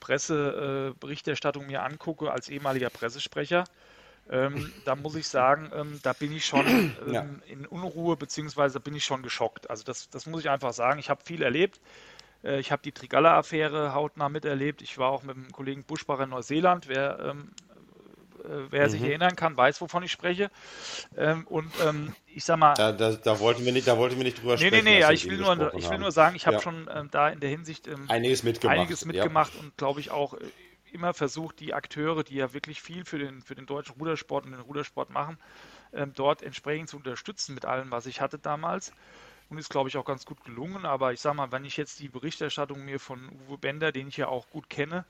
Presseberichterstattung mir angucke als ehemaliger Pressesprecher, ähm, da muss ich sagen, ähm, da bin ich schon ähm, ja. in Unruhe, beziehungsweise bin ich schon geschockt. Also das, das muss ich einfach sagen. Ich habe viel erlebt. Äh, ich habe die Trigalla-Affäre hautnah miterlebt. Ich war auch mit dem Kollegen Buschbacher in Neuseeland. Wer ähm, äh, wer mhm. sich erinnern kann, weiß, wovon ich spreche. Ähm, und ähm, ich sag mal. Da, da, da, wollten wir nicht, da wollten wir nicht drüber nee, sprechen. Nee, nee, ja, ich will, nur, ich will nur sagen, ich habe ja. schon ähm, da in der Hinsicht ähm, einiges mitgemacht, einiges mitgemacht ja. und glaube ich auch äh, immer versucht, die Akteure, die ja wirklich viel für den, für den deutschen Rudersport und den Rudersport machen, ähm, dort entsprechend zu unterstützen mit allem, was ich hatte damals und ist, glaube ich, auch ganz gut gelungen. Aber ich sage mal, wenn ich jetzt die Berichterstattung mir von Uwe Bender, den ich ja auch gut kenne,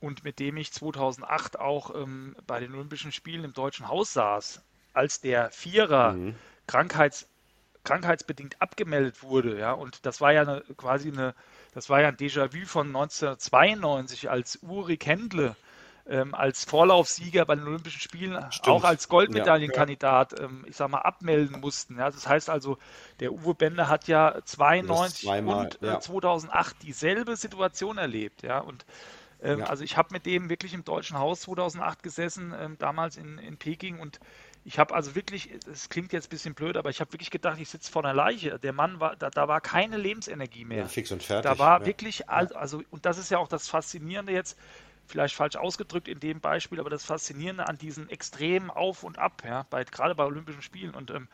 und mit dem ich 2008 auch ähm, bei den Olympischen Spielen im Deutschen Haus saß, als der Vierer mhm. Krankheits, krankheitsbedingt abgemeldet wurde, ja, und das war ja eine, quasi eine, das war ja ein Déjà-vu von 1992, als Uri Kendle ähm, als Vorlaufsieger bei den Olympischen Spielen Stimmt. auch als Goldmedaillenkandidat, ja, ja. ähm, ich sag mal, abmelden mussten. Ja, das heißt also, der Uwe Bender hat ja 92 und äh, 2008 dieselbe Situation erlebt, ja, und ähm, ja. Also ich habe mit dem wirklich im Deutschen Haus 2008 gesessen, ähm, damals in, in Peking und ich habe also wirklich, es klingt jetzt ein bisschen blöd, aber ich habe wirklich gedacht, ich sitze vor einer Leiche. Der Mann war, da, da war keine Lebensenergie mehr. Ja, fix und fertig. Da war ja. wirklich, also, und das ist ja auch das Faszinierende jetzt, vielleicht falsch ausgedrückt in dem Beispiel, aber das Faszinierende an diesen extremen Auf und Ab, ja, bei, gerade bei Olympischen Spielen. Und ähm,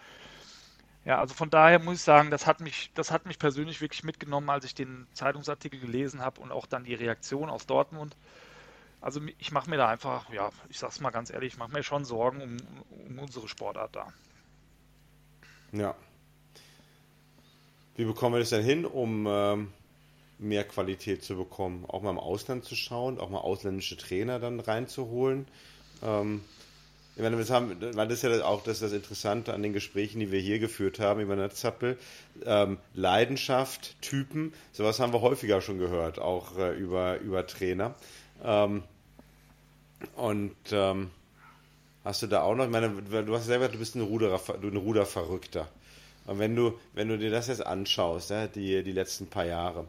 ja, also von daher muss ich sagen, das hat mich, das hat mich persönlich wirklich mitgenommen, als ich den Zeitungsartikel gelesen habe und auch dann die Reaktion aus Dortmund. Also ich mache mir da einfach, ja, ich sag's mal ganz ehrlich, ich mache mir schon Sorgen um, um unsere Sportart da. Ja. Wie bekommen wir das denn hin, um ähm, mehr Qualität zu bekommen? Auch mal im Ausland zu schauen, auch mal ausländische Trainer dann reinzuholen. Ähm, ich meine, das haben, weil das ist ja auch das, das Interessante an den Gesprächen, die wir hier geführt haben über eine Zappel. Ähm, Leidenschaft, Typen, sowas haben wir häufiger schon gehört, auch äh, über, über Trainer. Ähm, und ähm, hast du da auch noch, ich meine, du hast selber, du bist ein, Ruderer, ein Ruderverrückter. Und wenn du, wenn du dir das jetzt anschaust, ja, die, die letzten paar Jahre,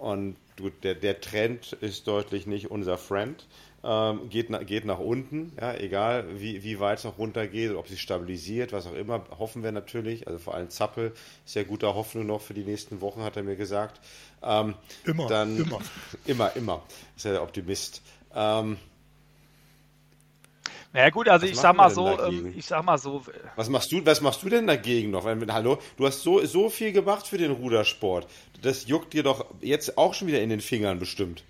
und du, der, der Trend ist deutlich nicht unser Friend ähm, geht, na, geht nach unten, ja, egal wie, wie weit es noch runter geht, ob sich stabilisiert, was auch immer, hoffen wir natürlich. Also vor allem Zappel ist ja guter Hoffnung noch für die nächsten Wochen, hat er mir gesagt. Ähm, immer, dann, immer. Immer, immer. Ist ja der Optimist. Ähm, naja gut, also ich sag mal so, ähm, ich sag mal so. Was machst du, was machst du denn dagegen noch? Hallo, du hast so, so viel gemacht für den Rudersport. Das juckt dir doch jetzt auch schon wieder in den Fingern bestimmt.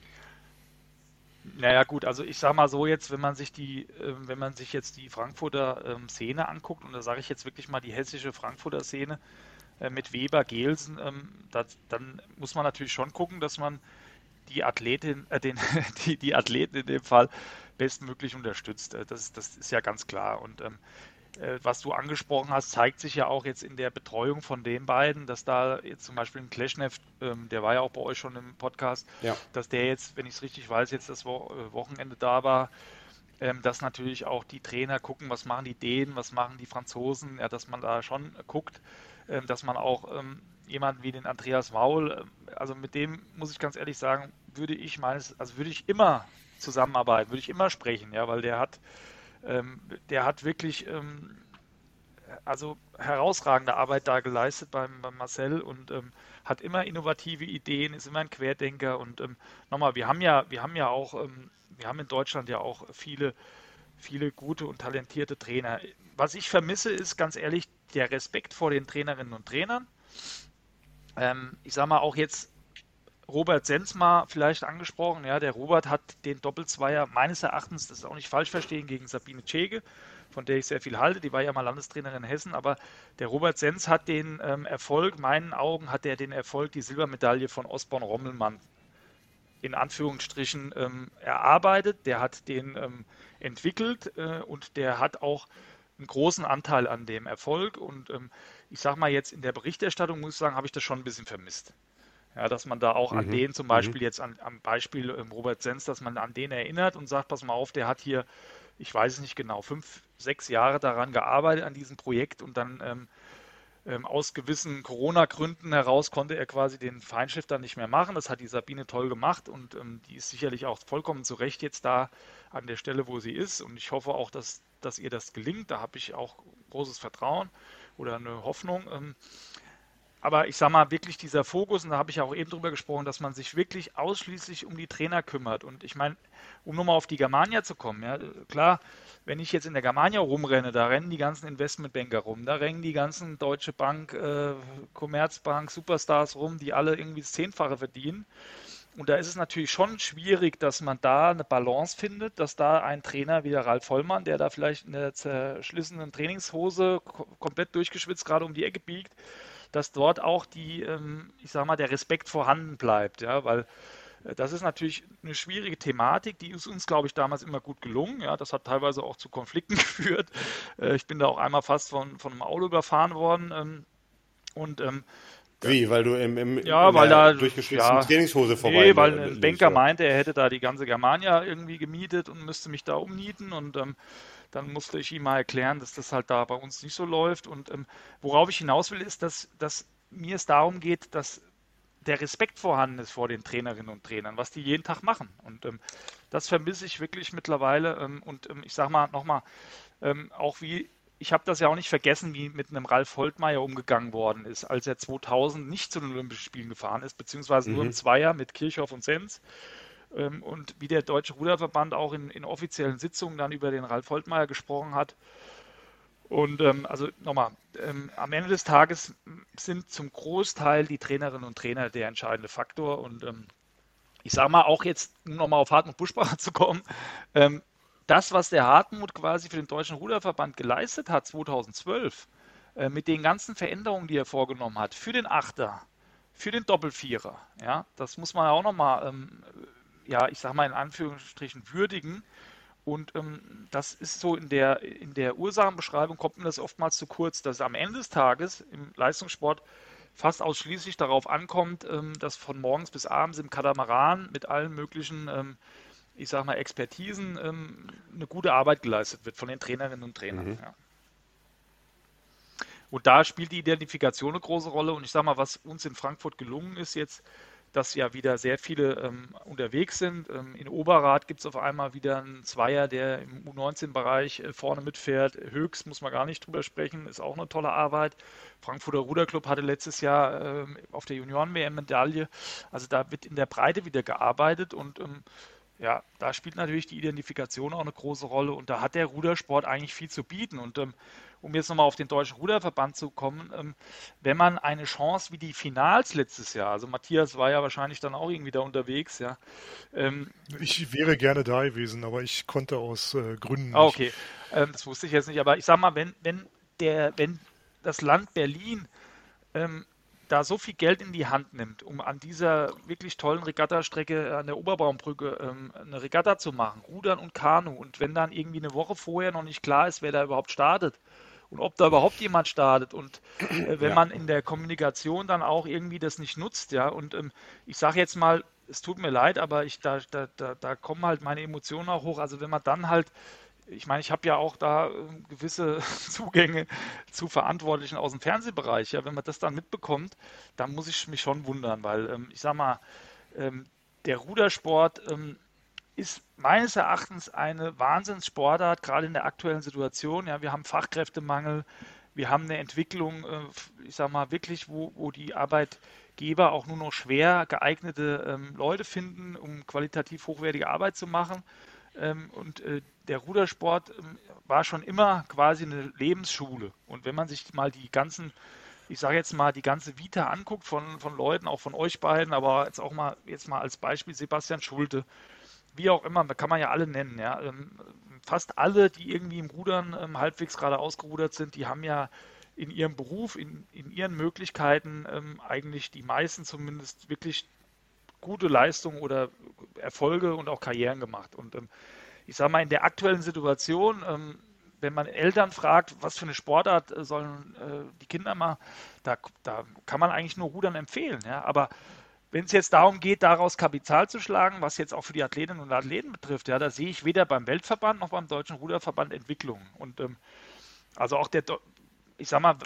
Naja gut, also ich sag mal so jetzt, wenn man sich die, äh, wenn man sich jetzt die Frankfurter ähm, Szene anguckt, und da sage ich jetzt wirklich mal die hessische Frankfurter Szene äh, mit Weber, Gelsen, ähm, das, dann muss man natürlich schon gucken, dass man die Athletin, äh, den, die, die Athleten in dem Fall bestmöglich unterstützt. Äh, das, das ist ja ganz klar. Und ähm, äh, was du angesprochen hast, zeigt sich ja auch jetzt in der Betreuung von den beiden, dass da jetzt zum Beispiel ein Kleshnev, ähm, der war ja auch bei euch schon im Podcast, ja. dass der jetzt, wenn ich es richtig weiß, jetzt das Wo äh, Wochenende da war, ähm, dass natürlich auch die Trainer gucken, was machen die Dänen, was machen die Franzosen, ja, dass man da schon guckt, ähm, dass man auch ähm, jemanden wie den Andreas Maul, äh, also mit dem muss ich ganz ehrlich sagen, würde ich meines, also würde ich immer zusammenarbeiten, würde ich immer sprechen, ja, weil der hat ähm, der hat wirklich ähm, also herausragende Arbeit da geleistet beim, beim Marcel und ähm, hat immer innovative Ideen, ist immer ein Querdenker und ähm, nochmal, wir haben ja, wir haben ja auch, ähm, wir haben in Deutschland ja auch viele, viele gute und talentierte Trainer. Was ich vermisse, ist ganz ehrlich der Respekt vor den Trainerinnen und Trainern. Ähm, ich sage mal auch jetzt Robert Sensma vielleicht angesprochen. Ja, der Robert hat den Doppelzweier meines Erachtens, das ist auch nicht falsch verstehen, gegen Sabine Tschege, von der ich sehr viel halte. Die war ja mal Landestrainerin in Hessen, aber der Robert Sens hat den ähm, Erfolg, meinen Augen hat er den Erfolg, die Silbermedaille von Osborn Rommelmann in Anführungsstrichen ähm, erarbeitet. Der hat den ähm, entwickelt äh, und der hat auch einen großen Anteil an dem Erfolg. Und ähm, ich sage mal jetzt in der Berichterstattung, muss ich sagen, habe ich das schon ein bisschen vermisst. Ja, dass man da auch mhm. an den zum Beispiel mhm. jetzt an, am Beispiel ähm, Robert Sens, dass man an den erinnert und sagt, pass mal auf, der hat hier, ich weiß es nicht genau, fünf, sechs Jahre daran gearbeitet an diesem Projekt und dann ähm, ähm, aus gewissen Corona-Gründen heraus konnte er quasi den Feinschiff dann nicht mehr machen. Das hat die Sabine toll gemacht und ähm, die ist sicherlich auch vollkommen zu Recht jetzt da an der Stelle, wo sie ist. Und ich hoffe auch, dass, dass ihr das gelingt. Da habe ich auch großes Vertrauen oder eine Hoffnung. Ähm, aber ich sage mal, wirklich dieser Fokus, und da habe ich auch eben drüber gesprochen, dass man sich wirklich ausschließlich um die Trainer kümmert. Und ich meine, um nochmal auf die Germania zu kommen, ja, klar, wenn ich jetzt in der Germania rumrenne, da rennen die ganzen Investmentbanker rum, da rennen die ganzen Deutsche Bank, äh, Commerzbank, Superstars rum, die alle irgendwie das Zehnfache verdienen. Und da ist es natürlich schon schwierig, dass man da eine Balance findet, dass da ein Trainer wie der Ralf Vollmann, der da vielleicht in der zerschlissenen Trainingshose komplett durchgeschwitzt gerade um die Ecke biegt, dass dort auch die, ähm, ich sag mal, der Respekt vorhanden bleibt, ja, weil äh, das ist natürlich eine schwierige Thematik, die ist uns, glaube ich, damals immer gut gelungen. Ja, das hat teilweise auch zu Konflikten geführt. Äh, ich bin da auch einmal fast von, von einem Auto überfahren worden. Ähm, und ähm, wie, weil du im, im ja, weil da durchgeschwitzten ja, Trainingshose vorbei Nee, weil ein Banker meinte, er hätte da die ganze Germania irgendwie gemietet und müsste mich da umnieten und ähm, dann musste ich ihm mal erklären, dass das halt da bei uns nicht so läuft. Und ähm, worauf ich hinaus will, ist, dass, dass mir es darum geht, dass der Respekt vorhanden ist vor den Trainerinnen und Trainern, was die jeden Tag machen. Und ähm, das vermisse ich wirklich mittlerweile. Ähm, und ähm, ich sage mal nochmal, ähm, auch wie, ich habe das ja auch nicht vergessen, wie mit einem Ralf Holtmeier umgegangen worden ist, als er 2000 nicht zu den Olympischen Spielen gefahren ist, beziehungsweise mhm. nur im Zweier mit Kirchhoff und Sens. Ähm, und wie der Deutsche Ruderverband auch in, in, offiziellen Sitzungen dann über den Ralf Holtmeier gesprochen hat. Und ähm, also nochmal, ähm, am Ende des Tages sind zum Großteil die Trainerinnen und Trainer der entscheidende Faktor. Und ähm, ich sage mal auch jetzt, um nochmal auf Hartmut Buschbacher zu kommen, ähm, das, was der Hartmut quasi für den Deutschen Ruderverband geleistet hat 2012, äh, mit den ganzen Veränderungen, die er vorgenommen hat, für den Achter, für den Doppelvierer, ja, das muss man auch nochmal ähm, ja, ich sag mal in Anführungsstrichen würdigen. Und ähm, das ist so in der, in der Ursachenbeschreibung kommt mir das oftmals zu kurz, dass es am Ende des Tages im Leistungssport fast ausschließlich darauf ankommt, ähm, dass von morgens bis abends im Katamaran mit allen möglichen, ähm, ich sag mal, Expertisen ähm, eine gute Arbeit geleistet wird von den Trainerinnen und Trainern. Mhm. Ja. Und da spielt die Identifikation eine große Rolle. Und ich sag mal, was uns in Frankfurt gelungen ist jetzt, dass ja wieder sehr viele ähm, unterwegs sind. Ähm, in Oberrad gibt es auf einmal wieder einen Zweier, der im U19-Bereich äh, vorne mitfährt. Höchst muss man gar nicht drüber sprechen, ist auch eine tolle Arbeit. Frankfurter Ruderclub hatte letztes Jahr ähm, auf der Junioren-WM Medaille. Also da wird in der Breite wieder gearbeitet und ähm, ja, da spielt natürlich die Identifikation auch eine große Rolle und da hat der Rudersport eigentlich viel zu bieten. Und ähm, um jetzt nochmal auf den Deutschen Ruderverband zu kommen, ähm, wenn man eine Chance wie die Finals letztes Jahr, also Matthias war ja wahrscheinlich dann auch irgendwie da unterwegs, ja. Ähm, ich wäre gerne da gewesen, aber ich konnte aus äh, Gründen ah, nicht. Okay, ähm, das wusste ich jetzt nicht, aber ich sag mal, wenn, wenn der, wenn das Land Berlin ähm, da so viel Geld in die Hand nimmt, um an dieser wirklich tollen Regattastrecke an der Oberbaumbrücke ähm, eine Regatta zu machen, Rudern und Kanu. Und wenn dann irgendwie eine Woche vorher noch nicht klar ist, wer da überhaupt startet und ob da überhaupt jemand startet und äh, wenn ja. man in der Kommunikation dann auch irgendwie das nicht nutzt, ja, und ähm, ich sage jetzt mal, es tut mir leid, aber ich da, da, da, da kommen halt meine Emotionen auch hoch. Also wenn man dann halt ich meine, ich habe ja auch da ähm, gewisse Zugänge zu Verantwortlichen aus dem Fernsehbereich. Ja, wenn man das dann mitbekommt, dann muss ich mich schon wundern, weil ähm, ich sage mal, ähm, der Rudersport ähm, ist meines Erachtens eine Wahnsinnssportart, gerade in der aktuellen Situation. Ja, wir haben Fachkräftemangel, wir haben eine Entwicklung, äh, ich sage mal wirklich, wo, wo die Arbeitgeber auch nur noch schwer geeignete ähm, Leute finden, um qualitativ hochwertige Arbeit zu machen. Ähm, und äh, der Rudersport ähm, war schon immer quasi eine Lebensschule. Und wenn man sich mal die ganzen, ich sage jetzt mal, die ganze Vita anguckt von, von Leuten, auch von euch beiden, aber jetzt auch mal, jetzt mal als Beispiel Sebastian Schulte, wie auch immer, kann man ja alle nennen, ja. Ähm, fast alle, die irgendwie im Rudern halbwegs gerade ausgerudert sind, die haben ja in ihrem Beruf, in, in ihren Möglichkeiten ähm, eigentlich die meisten zumindest wirklich gute Leistungen oder Erfolge und auch Karrieren gemacht. Und ähm, ich sage mal, in der aktuellen Situation, ähm, wenn man Eltern fragt, was für eine Sportart äh, sollen äh, die Kinder mal, da, da kann man eigentlich nur Rudern empfehlen. Ja? Aber wenn es jetzt darum geht, daraus Kapital zu schlagen, was jetzt auch für die Athletinnen und Athleten betrifft, ja, da sehe ich weder beim Weltverband noch beim Deutschen Ruderverband Entwicklungen. Und ähm, also auch der, ich sag mal,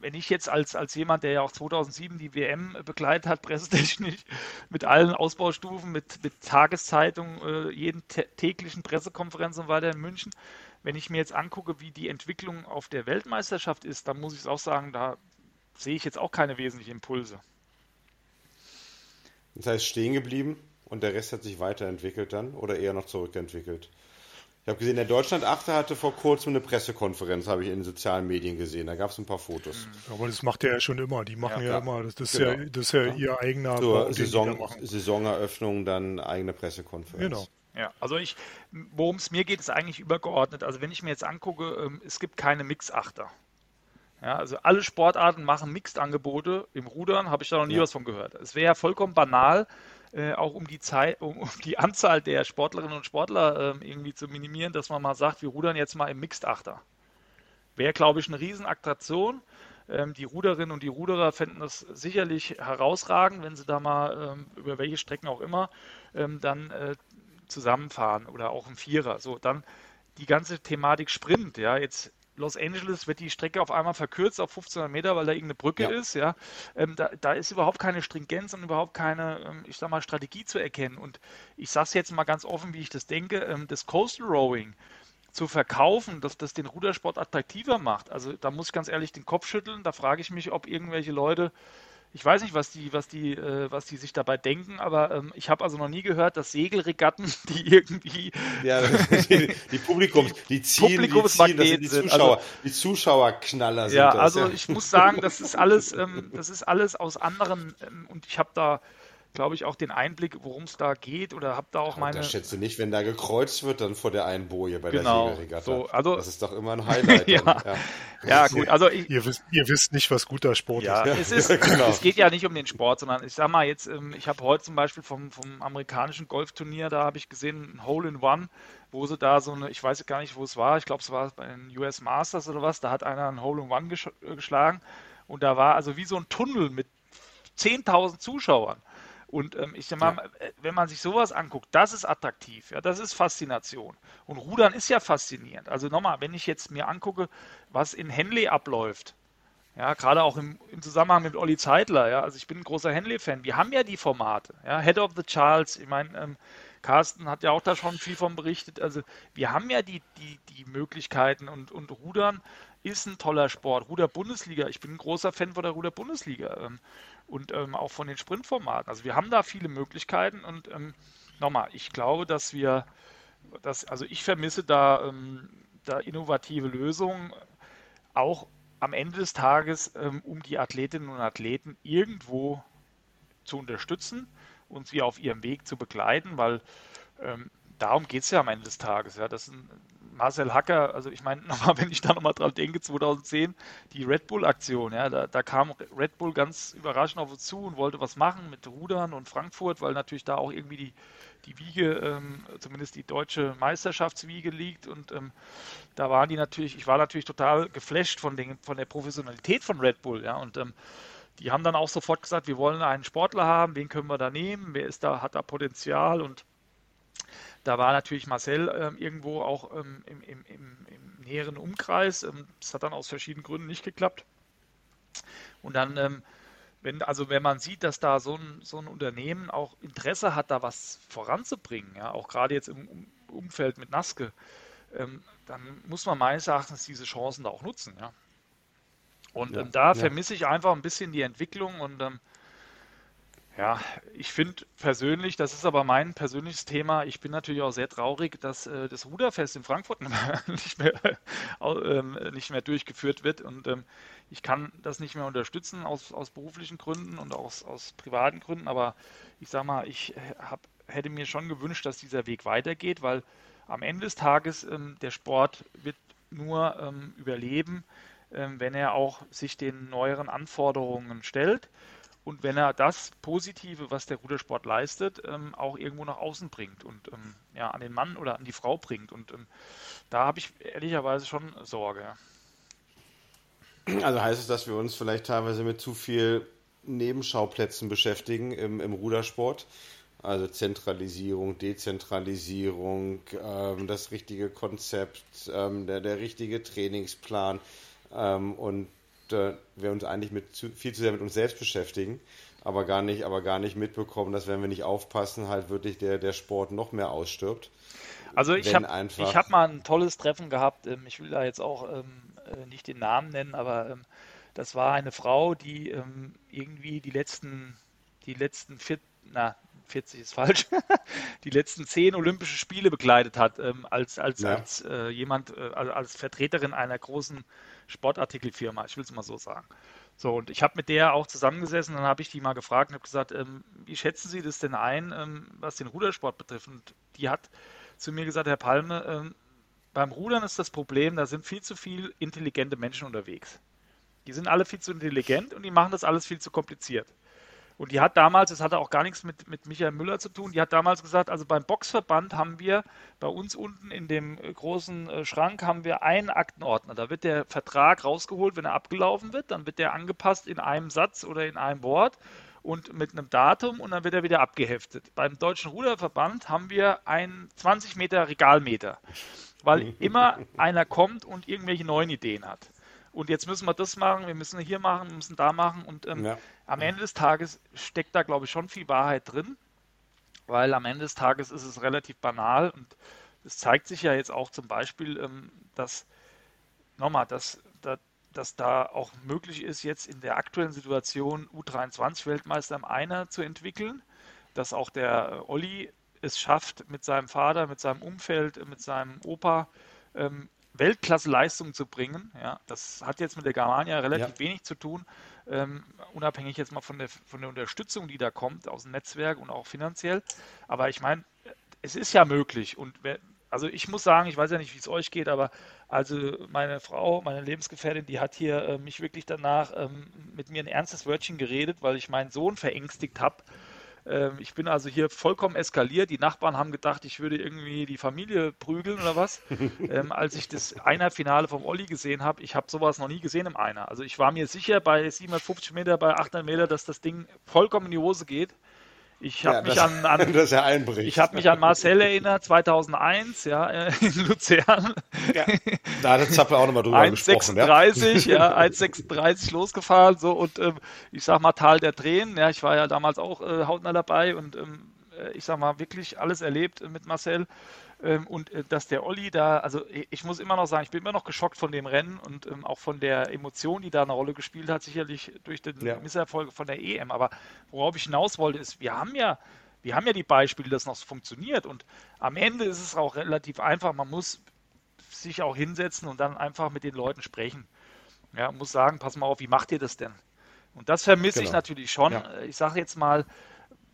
wenn ich jetzt als, als jemand, der ja auch 2007 die WM begleitet hat, pressetechnisch, mit allen Ausbaustufen, mit, mit Tageszeitung, äh, jeden täglichen Pressekonferenzen und weiter in München, wenn ich mir jetzt angucke, wie die Entwicklung auf der Weltmeisterschaft ist, dann muss ich es auch sagen, da sehe ich jetzt auch keine wesentlichen Impulse. Das heißt, stehen geblieben und der Rest hat sich weiterentwickelt dann oder eher noch zurückentwickelt? Ich habe gesehen, der Deutschland-Achter hatte vor kurzem eine Pressekonferenz, habe ich in den sozialen Medien gesehen. Da gab es ein paar Fotos. Aber das macht er ja schon immer. Die machen ja, ja immer. Das, das, genau. ist ja, das ist ja ihr eigener Zur Saison, Saisoneröffnung dann eigene Pressekonferenz. Genau. Ja, also ich, worum es mir geht, ist eigentlich übergeordnet. Also wenn ich mir jetzt angucke, ähm, es gibt keine Mix-Achter. Ja, also alle Sportarten machen Mixed-Angebote. Im Rudern habe ich da noch nie ja. was von gehört. Es wäre ja vollkommen banal, äh, auch um die Zeit, um, um, die Anzahl der Sportlerinnen und Sportler äh, irgendwie zu minimieren, dass man mal sagt, wir rudern jetzt mal im Mixed-Achter. Wäre, glaube ich, eine Riesenattraktion. Ähm, die Ruderinnen und die Ruderer fänden das sicherlich herausragend, wenn sie da mal ähm, über welche Strecken auch immer ähm, dann äh, zusammenfahren oder auch im Vierer. So, dann die ganze Thematik Sprint, ja, jetzt Los Angeles wird die Strecke auf einmal verkürzt auf 1500 Meter, weil da irgendeine Brücke ja. ist. Ja, ähm, da, da, ist überhaupt keine Stringenz und überhaupt keine, ähm, ich sag mal, Strategie zu erkennen. Und ich sage es jetzt mal ganz offen, wie ich das denke: ähm, Das Coastal Rowing zu verkaufen, dass das den Rudersport attraktiver macht. Also da muss ich ganz ehrlich den Kopf schütteln. Da frage ich mich, ob irgendwelche Leute ich weiß nicht, was die, was die, äh, was die sich dabei denken, aber ähm, ich habe also noch nie gehört, dass Segelregatten, die irgendwie ja, die, die Publikums, die ziehen, die, ziehen, das sind die Zuschauer, also, die Zuschauerknaller sind ja, das. Also ja, ich muss sagen, das ist alles, ähm, das ist alles aus anderen ähm, und ich habe da glaube ich, auch den Einblick, worum es da geht oder habe da auch meine. Das schätze nicht, wenn da gekreuzt wird, dann vor der einen Boje bei genau, der Segelregatta. So, also, das ist doch immer ein Highlight. ja. ja. ja. gut. Also ich, ihr, wisst, ihr wisst nicht, was guter Sport ja, ist. Es, ist genau. es geht ja nicht um den Sport, sondern ich sag mal jetzt, ähm, ich habe heute zum Beispiel vom, vom amerikanischen Golfturnier, da habe ich gesehen, ein Hole in One, wo sie da so eine, ich weiß gar nicht, wo es war, ich glaube, es war bei den US Masters oder was, da hat einer ein Hole in One geschlagen und da war also wie so ein Tunnel mit 10.000 Zuschauern. Und ähm, ich sag mal, ja. Äh, wenn man sich sowas anguckt, das ist attraktiv, ja, das ist Faszination. Und Rudern ist ja faszinierend. Also nochmal, wenn ich jetzt mir angucke, was in Henley abläuft, ja, gerade auch im, im, Zusammenhang mit Olli Zeitler, ja, also ich bin ein großer Henley-Fan. Wir haben ja die Formate, ja, Head of the Charles, ich meine, ähm, Carsten hat ja auch da schon viel von berichtet. Also wir haben ja die, die, die Möglichkeiten und, und Rudern ist ein toller Sport. Ruder-Bundesliga, ich bin ein großer Fan von der Ruder-Bundesliga. Ähm, und ähm, auch von den Sprintformaten. Also wir haben da viele Möglichkeiten und ähm, nochmal, ich glaube, dass wir, dass, also ich vermisse da, ähm, da innovative Lösungen, auch am Ende des Tages, ähm, um die Athletinnen und Athleten irgendwo zu unterstützen und sie auf ihrem Weg zu begleiten, weil ähm, darum geht es ja am Ende des Tages. Ja. Das Marcel Hacker, also ich meine, nochmal, wenn ich da nochmal dran denke, 2010, die Red Bull-Aktion, ja, da, da, kam Red Bull ganz überraschend auf uns zu und wollte was machen mit Rudern und Frankfurt, weil natürlich da auch irgendwie die, die Wiege, ähm, zumindest die deutsche Meisterschaftswiege liegt und ähm, da waren die natürlich, ich war natürlich total geflasht von, den, von der Professionalität von Red Bull, ja, und ähm, die haben dann auch sofort gesagt, wir wollen einen Sportler haben, wen können wir da nehmen, wer ist da, hat da Potenzial und da war natürlich Marcel ähm, irgendwo auch ähm, im, im, im, im, näheren Umkreis. Ähm, das hat dann aus verschiedenen Gründen nicht geklappt. Und dann, ähm, wenn, also wenn man sieht, dass da so ein, so ein Unternehmen auch Interesse hat, da was voranzubringen, ja, auch gerade jetzt im Umfeld mit Naske, ähm, dann muss man meines Erachtens diese Chancen da auch nutzen, ja. Und ja, ähm, da ja. vermisse ich einfach ein bisschen die Entwicklung und ja, ich finde persönlich, das ist aber mein persönliches Thema, ich bin natürlich auch sehr traurig, dass äh, das Ruderfest in Frankfurt nicht mehr, äh, nicht mehr durchgeführt wird und ähm, ich kann das nicht mehr unterstützen aus, aus beruflichen Gründen und aus, aus privaten Gründen, aber ich sage mal, ich äh, hab, hätte mir schon gewünscht, dass dieser Weg weitergeht, weil am Ende des Tages ähm, der Sport wird nur ähm, überleben, ähm, wenn er auch sich den neueren Anforderungen stellt. und wenn er das Positive, was der Rudersport leistet, ähm, auch irgendwo nach außen bringt und ähm, ja, an den Mann oder an die Frau bringt. Und ähm, da habe ich ehrlicherweise schon Sorge. Also heißt es, dass wir uns vielleicht teilweise mit zu viel Nebenschauplätzen beschäftigen im, im Rudersport? Also Zentralisierung, Dezentralisierung, ähm, das richtige Konzept, ähm, der, der richtige Trainingsplan ähm, und äh, wir uns eigentlich mit zu, viel zu sehr mit uns selbst beschäftigen, aber gar nicht, aber gar nicht mitbekommen, dass wenn wir nicht aufpassen, halt wirklich der, der Sport noch mehr ausstirbt. Also ich habe hab mal ein tolles Treffen gehabt. Ähm, ich will da jetzt auch ähm, äh, nicht den Namen nennen, aber ähm, das war eine Frau, die ähm, irgendwie die letzten, die letzten vier, na, 40 ist falsch, die letzten zehn Olympische Spiele begleitet hat, ähm, als, als, ja. als äh, jemand, äh, als Vertreterin einer großen Sportartikelfirma, ich will es mal so sagen. So, und ich habe mit der auch zusammengesessen, dann habe ich die mal gefragt und habe gesagt, ähm, wie schätzen Sie das denn ein, ähm, was den Rudersport betrifft? Und die hat zu mir gesagt, Herr Palme, ähm, beim Rudern ist das Problem, da sind viel zu viele intelligente Menschen unterwegs. Die sind alle viel zu intelligent und die machen das alles viel zu kompliziert. Und die hat damals, das hatte auch gar nichts mit, mit Michael Müller zu tun, die hat damals gesagt, also beim Boxverband haben wir bei uns unten in dem äh, großen äh, Schrank haben wir einen Aktenordner. Da wird der Vertrag rausgeholt, wenn er abgelaufen wird, dann wird der angepasst in einem Satz oder in einem Wort und mit einem Datum und dann wird er wieder abgeheftet. Beim Deutschen Ruderverband haben wir einen 20 Meter Regalmeter, weil immer einer kommt und irgendwelche neuen Ideen hat und jetzt müssen wir das machen, wir müssen hier machen, wir müssen da machen. Und ähm, ja. am Ende des Tages steckt da, glaube ich, schon viel Wahrheit drin, weil am Ende des Tages ist es relativ banal. Und es zeigt sich ja jetzt auch zum Beispiel, ähm, dass, nochmal, dass, dass, dass da auch möglich ist, jetzt in der aktuellen Situation U23-Weltmeister im Einer zu entwickeln, dass auch der Olli es schafft, mit seinem Vater, mit seinem Umfeld, mit seinem Opa ähm, Weltklasse-Leistung zu bringen. Ja, das hat jetzt mit der Germania relativ ja. wenig zu tun, ähm, unabhängig jetzt mal von der, von der Unterstützung, die da kommt aus dem Netzwerk und auch finanziell. Aber ich meine, es ist ja möglich und wer, also ich muss sagen, ich weiß ja nicht, wie es euch geht, aber also meine Frau, meine Lebensgefährtin, die hat hier äh, mich wirklich danach ähm, mit mir ein ernstes Wörtchen geredet, weil ich meinen Sohn verängstigt habe ich bin also hier vollkommen eskaliert. Die Nachbarn haben gedacht, ich würde irgendwie die Familie prügeln oder was. ähm, als ich das Einer-Finale vom Olli gesehen habe, ich habe sowas noch nie gesehen im Einer. Also ich war mir sicher bei 750 Meter, bei 800 Meter, dass das Ding vollkommen in die Hose geht. Ich habe ja, mich an, an ich habe mich an Marcel erinnert 2001 ja äh, in Luzern. Ja, da hat der Zappel auch nochmal drüber 1, gesprochen. 1,36 ja, ja 1,36 losgefahren so und ähm, ich sag mal Tal der Tränen. Ja, ich war ja damals auch äh, hautnah dabei und ähm, äh, ich sag mal wirklich alles erlebt äh, mit Marcel. Ähm, und äh, dass der Olli da, also ich muss immer noch sagen, ich bin immer noch geschockt von dem Rennen und ähm, auch von der Emotion, die da eine Rolle gespielt hat, sicherlich durch den ja. Misserfolg von der EM. Aber worauf ich hinaus wollte, ist, wir haben ja, wir haben ja die Beispiele, dass noch funktioniert. Und am Ende ist es auch relativ einfach. Man muss sich auch hinsetzen und dann einfach mit den Leuten sprechen. Ja, muss sagen, pass mal auf, wie macht ihr das denn? Und das vermisse genau. ich natürlich schon. Ja. Ich sage jetzt mal,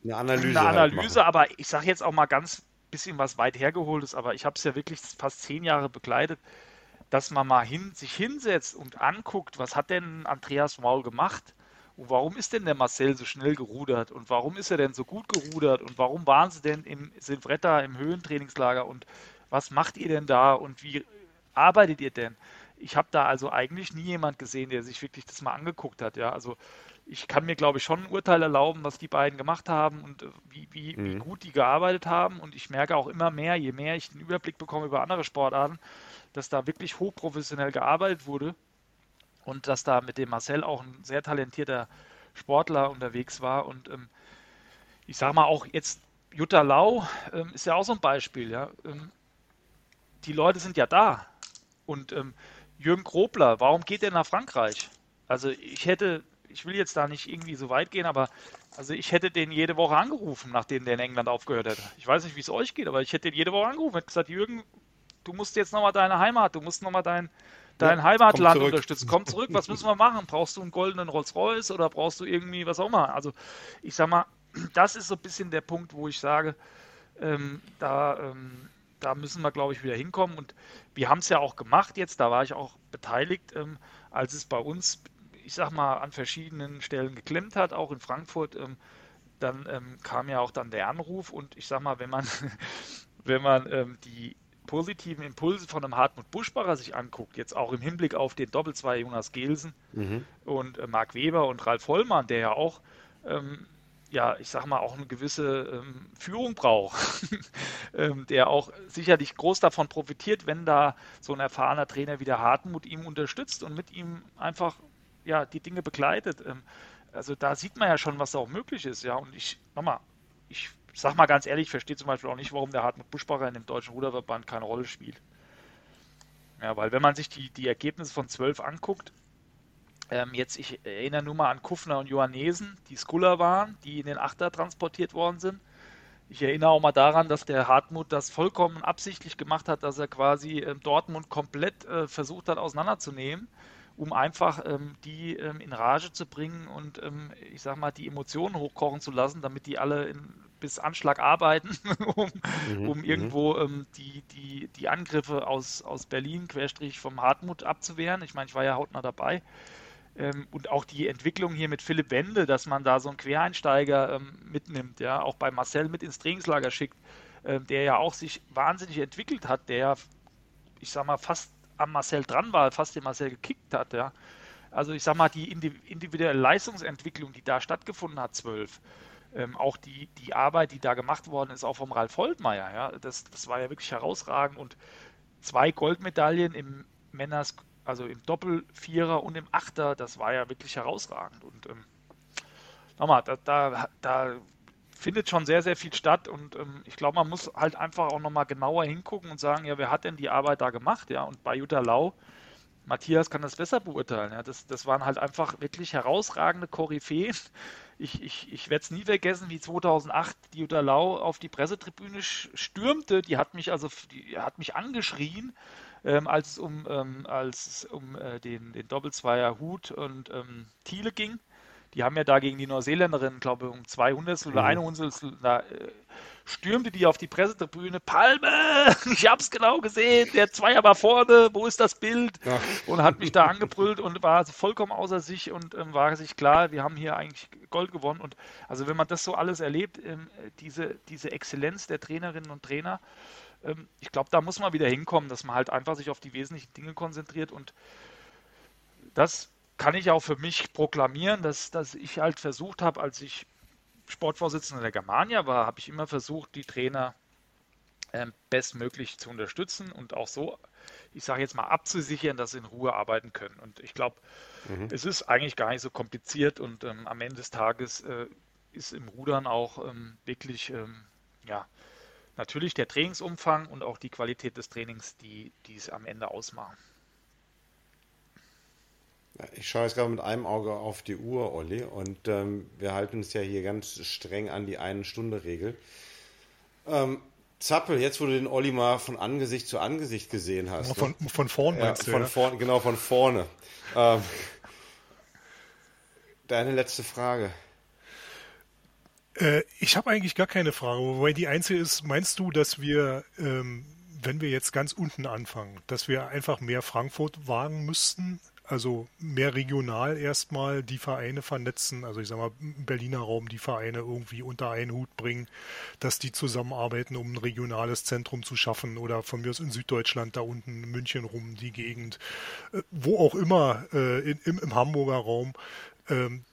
eine Analyse, eine halt Analyse halt aber ich sage jetzt auch mal ganz bisschen was weit hergeholtes, aber ich habe es ja wirklich fast zehn Jahre begleitet, dass man mal hin, sich hinsetzt und anguckt, was hat denn Andreas Maul gemacht und warum ist denn der Marcel so schnell gerudert und warum ist er denn so gut gerudert und warum waren sie denn im Silvretta im Höhentrainingslager und was macht ihr denn da und wie arbeitet ihr denn? Ich habe da also eigentlich nie jemand gesehen, der sich wirklich das mal angeguckt hat. Ja, also ich kann mir, glaube ich, schon ein Urteil erlauben, was die beiden gemacht haben und äh, wie, wie, mhm. wie, gut die gearbeitet haben. Und ich merke auch immer mehr, je mehr ich den Überblick bekomme über andere Sportarten, dass da wirklich hochprofessionell gearbeitet wurde und dass da mit dem Marcel auch ein sehr talentierter Sportler unterwegs war. Und ähm, ich sage mal auch jetzt, Jutta Lau ähm, ist ja auch so ein Beispiel. Ja? Ähm, die Leute sind ja da. Und ähm, Jürgen Grobler, warum geht er nach Frankreich? Also ich hätte ich will jetzt da nicht irgendwie so weit gehen, aber also ich hätte den jede Woche angerufen, nachdem der in England aufgehört hätte. Ich weiß nicht, wie es euch geht, aber ich hätte den jede Woche angerufen und gesagt, Jürgen, du musst jetzt nochmal deine Heimat, du musst nochmal dein, dein ja, Heimatland komm unterstützen. Komm zurück, was müssen wir machen? Brauchst du einen goldenen Rolls-Royce oder brauchst du irgendwie was auch immer? Also ich sag mal, das ist so ein bisschen der Punkt, wo ich sage, ähm, da, ähm, da müssen wir, glaube ich, wieder hinkommen. Und wir haben es ja auch gemacht jetzt, da war ich auch beteiligt, ähm, als es bei uns ich sag mal, an verschiedenen Stellen geklemmt hat, auch in Frankfurt, ähm, dann ähm, kam ja auch dann der Anruf und ich sag mal, wenn man, wenn man ähm, die positiven Impulse von einem Hartmut Buschbacher sich anguckt, jetzt auch im Hinblick auf den Doppelzwei Jonas Gelsen mhm. und äh, Marc Weber und Ralf Hollmann, der ja auch ähm, ja, ich sag mal, auch eine gewisse ähm, Führung braucht, ähm, der auch sicherlich groß davon profitiert, wenn da so ein erfahrener Trainer wie der Hartmut ihm unterstützt und mit ihm einfach ja, die Dinge begleitet. Ähm, also da sieht man ja schon, was da auch möglich ist, ja. Und ich, nochmal, ich sag mal ganz ehrlich, ich verstehe zum Beispiel auch nicht, warum der Hartmut Buschbacher in dem deutschen Ruderverband keine Rolle spielt. Ja, weil wenn man sich die, die Ergebnisse von 12 anguckt, ähm, jetzt, ich erinnere nur mal an Kuffner und Johannesen, die Skuller waren, die in den Achter transportiert worden sind. Ich erinnere auch mal daran, dass der Hartmut das vollkommen absichtlich gemacht hat, dass er quasi äh, Dortmund komplett äh, versucht hat auseinanderzunehmen, um einfach ähm, die ähm, in Rage zu bringen und ähm, ich sag mal die Emotionen hochkochen zu lassen, damit die alle in, bis Anschlag arbeiten, um, mhm, um, mhm. irgendwo ähm, die, die, die Angriffe aus, aus Berlin, Querstrich vom Hartmut abzuwehren. Ich meine, ich war ja hautnah dabei. Ähm, und auch die Entwicklung hier mit Philipp Wende, dass man da so einen Quereinsteiger ähm, mitnimmt, ja, auch bei Marcel mit ins Trainingslager schickt, äh, der ja auch sich wahnsinnig entwickelt hat, der ja, ich sag mal, fast am Marcel dran war, fast den Marcel gekickt hat, ja. Also ich sag mal, die individuelle Leistungsentwicklung, die da stattgefunden hat, zwölf, ähm, auch die, die Arbeit, die da gemacht worden ist, auch vom Ralf Holtmeier, ja, das, das war ja wirklich herausragend und zwei Goldmedaillen im Männers also im Doppel-Vierer und im Achter, das war ja wirklich herausragend. Und ähm, nochmal, da, da, da, findet schon sehr, sehr viel statt und ähm, ich glaube, man muss halt einfach auch nochmal genauer hingucken und sagen, ja, wer hat denn die Arbeit da gemacht? Ja, und bei Jutta Lau, Matthias kann das besser beurteilen. Ja, das, das waren halt einfach wirklich herausragende Koryphäen. Ich, ich, ich werde es nie vergessen, wie 2008 die Jutta Lau auf die Pressetribüne stürmte. Die hat mich also, die hat mich angeschrien ähm, als es um, ähm, als es um äh, den, den Doppelzweier Hut und ähm, Thiele ging. Die haben ja da gegen die Neuseeländerin, glaube ich, um zwei Hundertstel oder mhm. eine Hundertstel, da äh, stürmte die auf die Pressetribüne. Palme, ich hab's genau gesehen, der Zweier war vorne, wo ist das Bild? Ja. Und hat mich da angebrüllt und war vollkommen außer sich und ähm, war sich klar, wir haben hier eigentlich Gold gewonnen. Und also wenn man das so alles erlebt, ähm, diese, diese Exzellenz der Trainerinnen und Trainer, ähm, ich glaube, da muss man wieder hinkommen, dass man halt einfach sich auf die wesentlichen Dinge konzentriert und das kann ich auch für mich proklamieren, dass, dass ich halt versucht habe, als ich Sportvorsitzender der Germania war, habe ich immer versucht, die Trainer ähm, bestmöglich zu unterstützen und auch so, ich sage jetzt mal, abzusichern, dass sie in Ruhe arbeiten können. Und ich glaube, mhm. es ist eigentlich gar nicht so kompliziert und ähm, am Ende des Tages äh, ist im Rudern auch ähm, wirklich, ähm, ja, natürlich der Trainingsumfang und auch die Qualität des Trainings, die, die es am Ende ausmachen. Ich schaue jetzt gerade mit einem Auge auf die Uhr, Olli, und ähm, wir halten uns ja hier ganz streng an die Eine-Stunde-Regel. Ähm, Zappel, jetzt wo du den Olli mal von Angesicht zu Angesicht gesehen hast. Von, ne? von vorn meinst ja, du? Von ja? vorn, genau, von vorne. Ähm, deine letzte Frage. Äh, ich habe eigentlich gar keine Frage, wobei die einzige ist, meinst du, dass wir, ähm, wenn wir jetzt ganz unten anfangen, dass wir einfach mehr Frankfurt wagen müssten? Also mehr regional erstmal die Vereine vernetzen, also ich sag mal, im Berliner Raum die Vereine irgendwie unter einen Hut bringen, dass die zusammenarbeiten, um ein regionales Zentrum zu schaffen oder von mir aus in Süddeutschland da unten, München rum, die Gegend, äh, wo auch immer äh, in, im, im Hamburger Raum, ähm,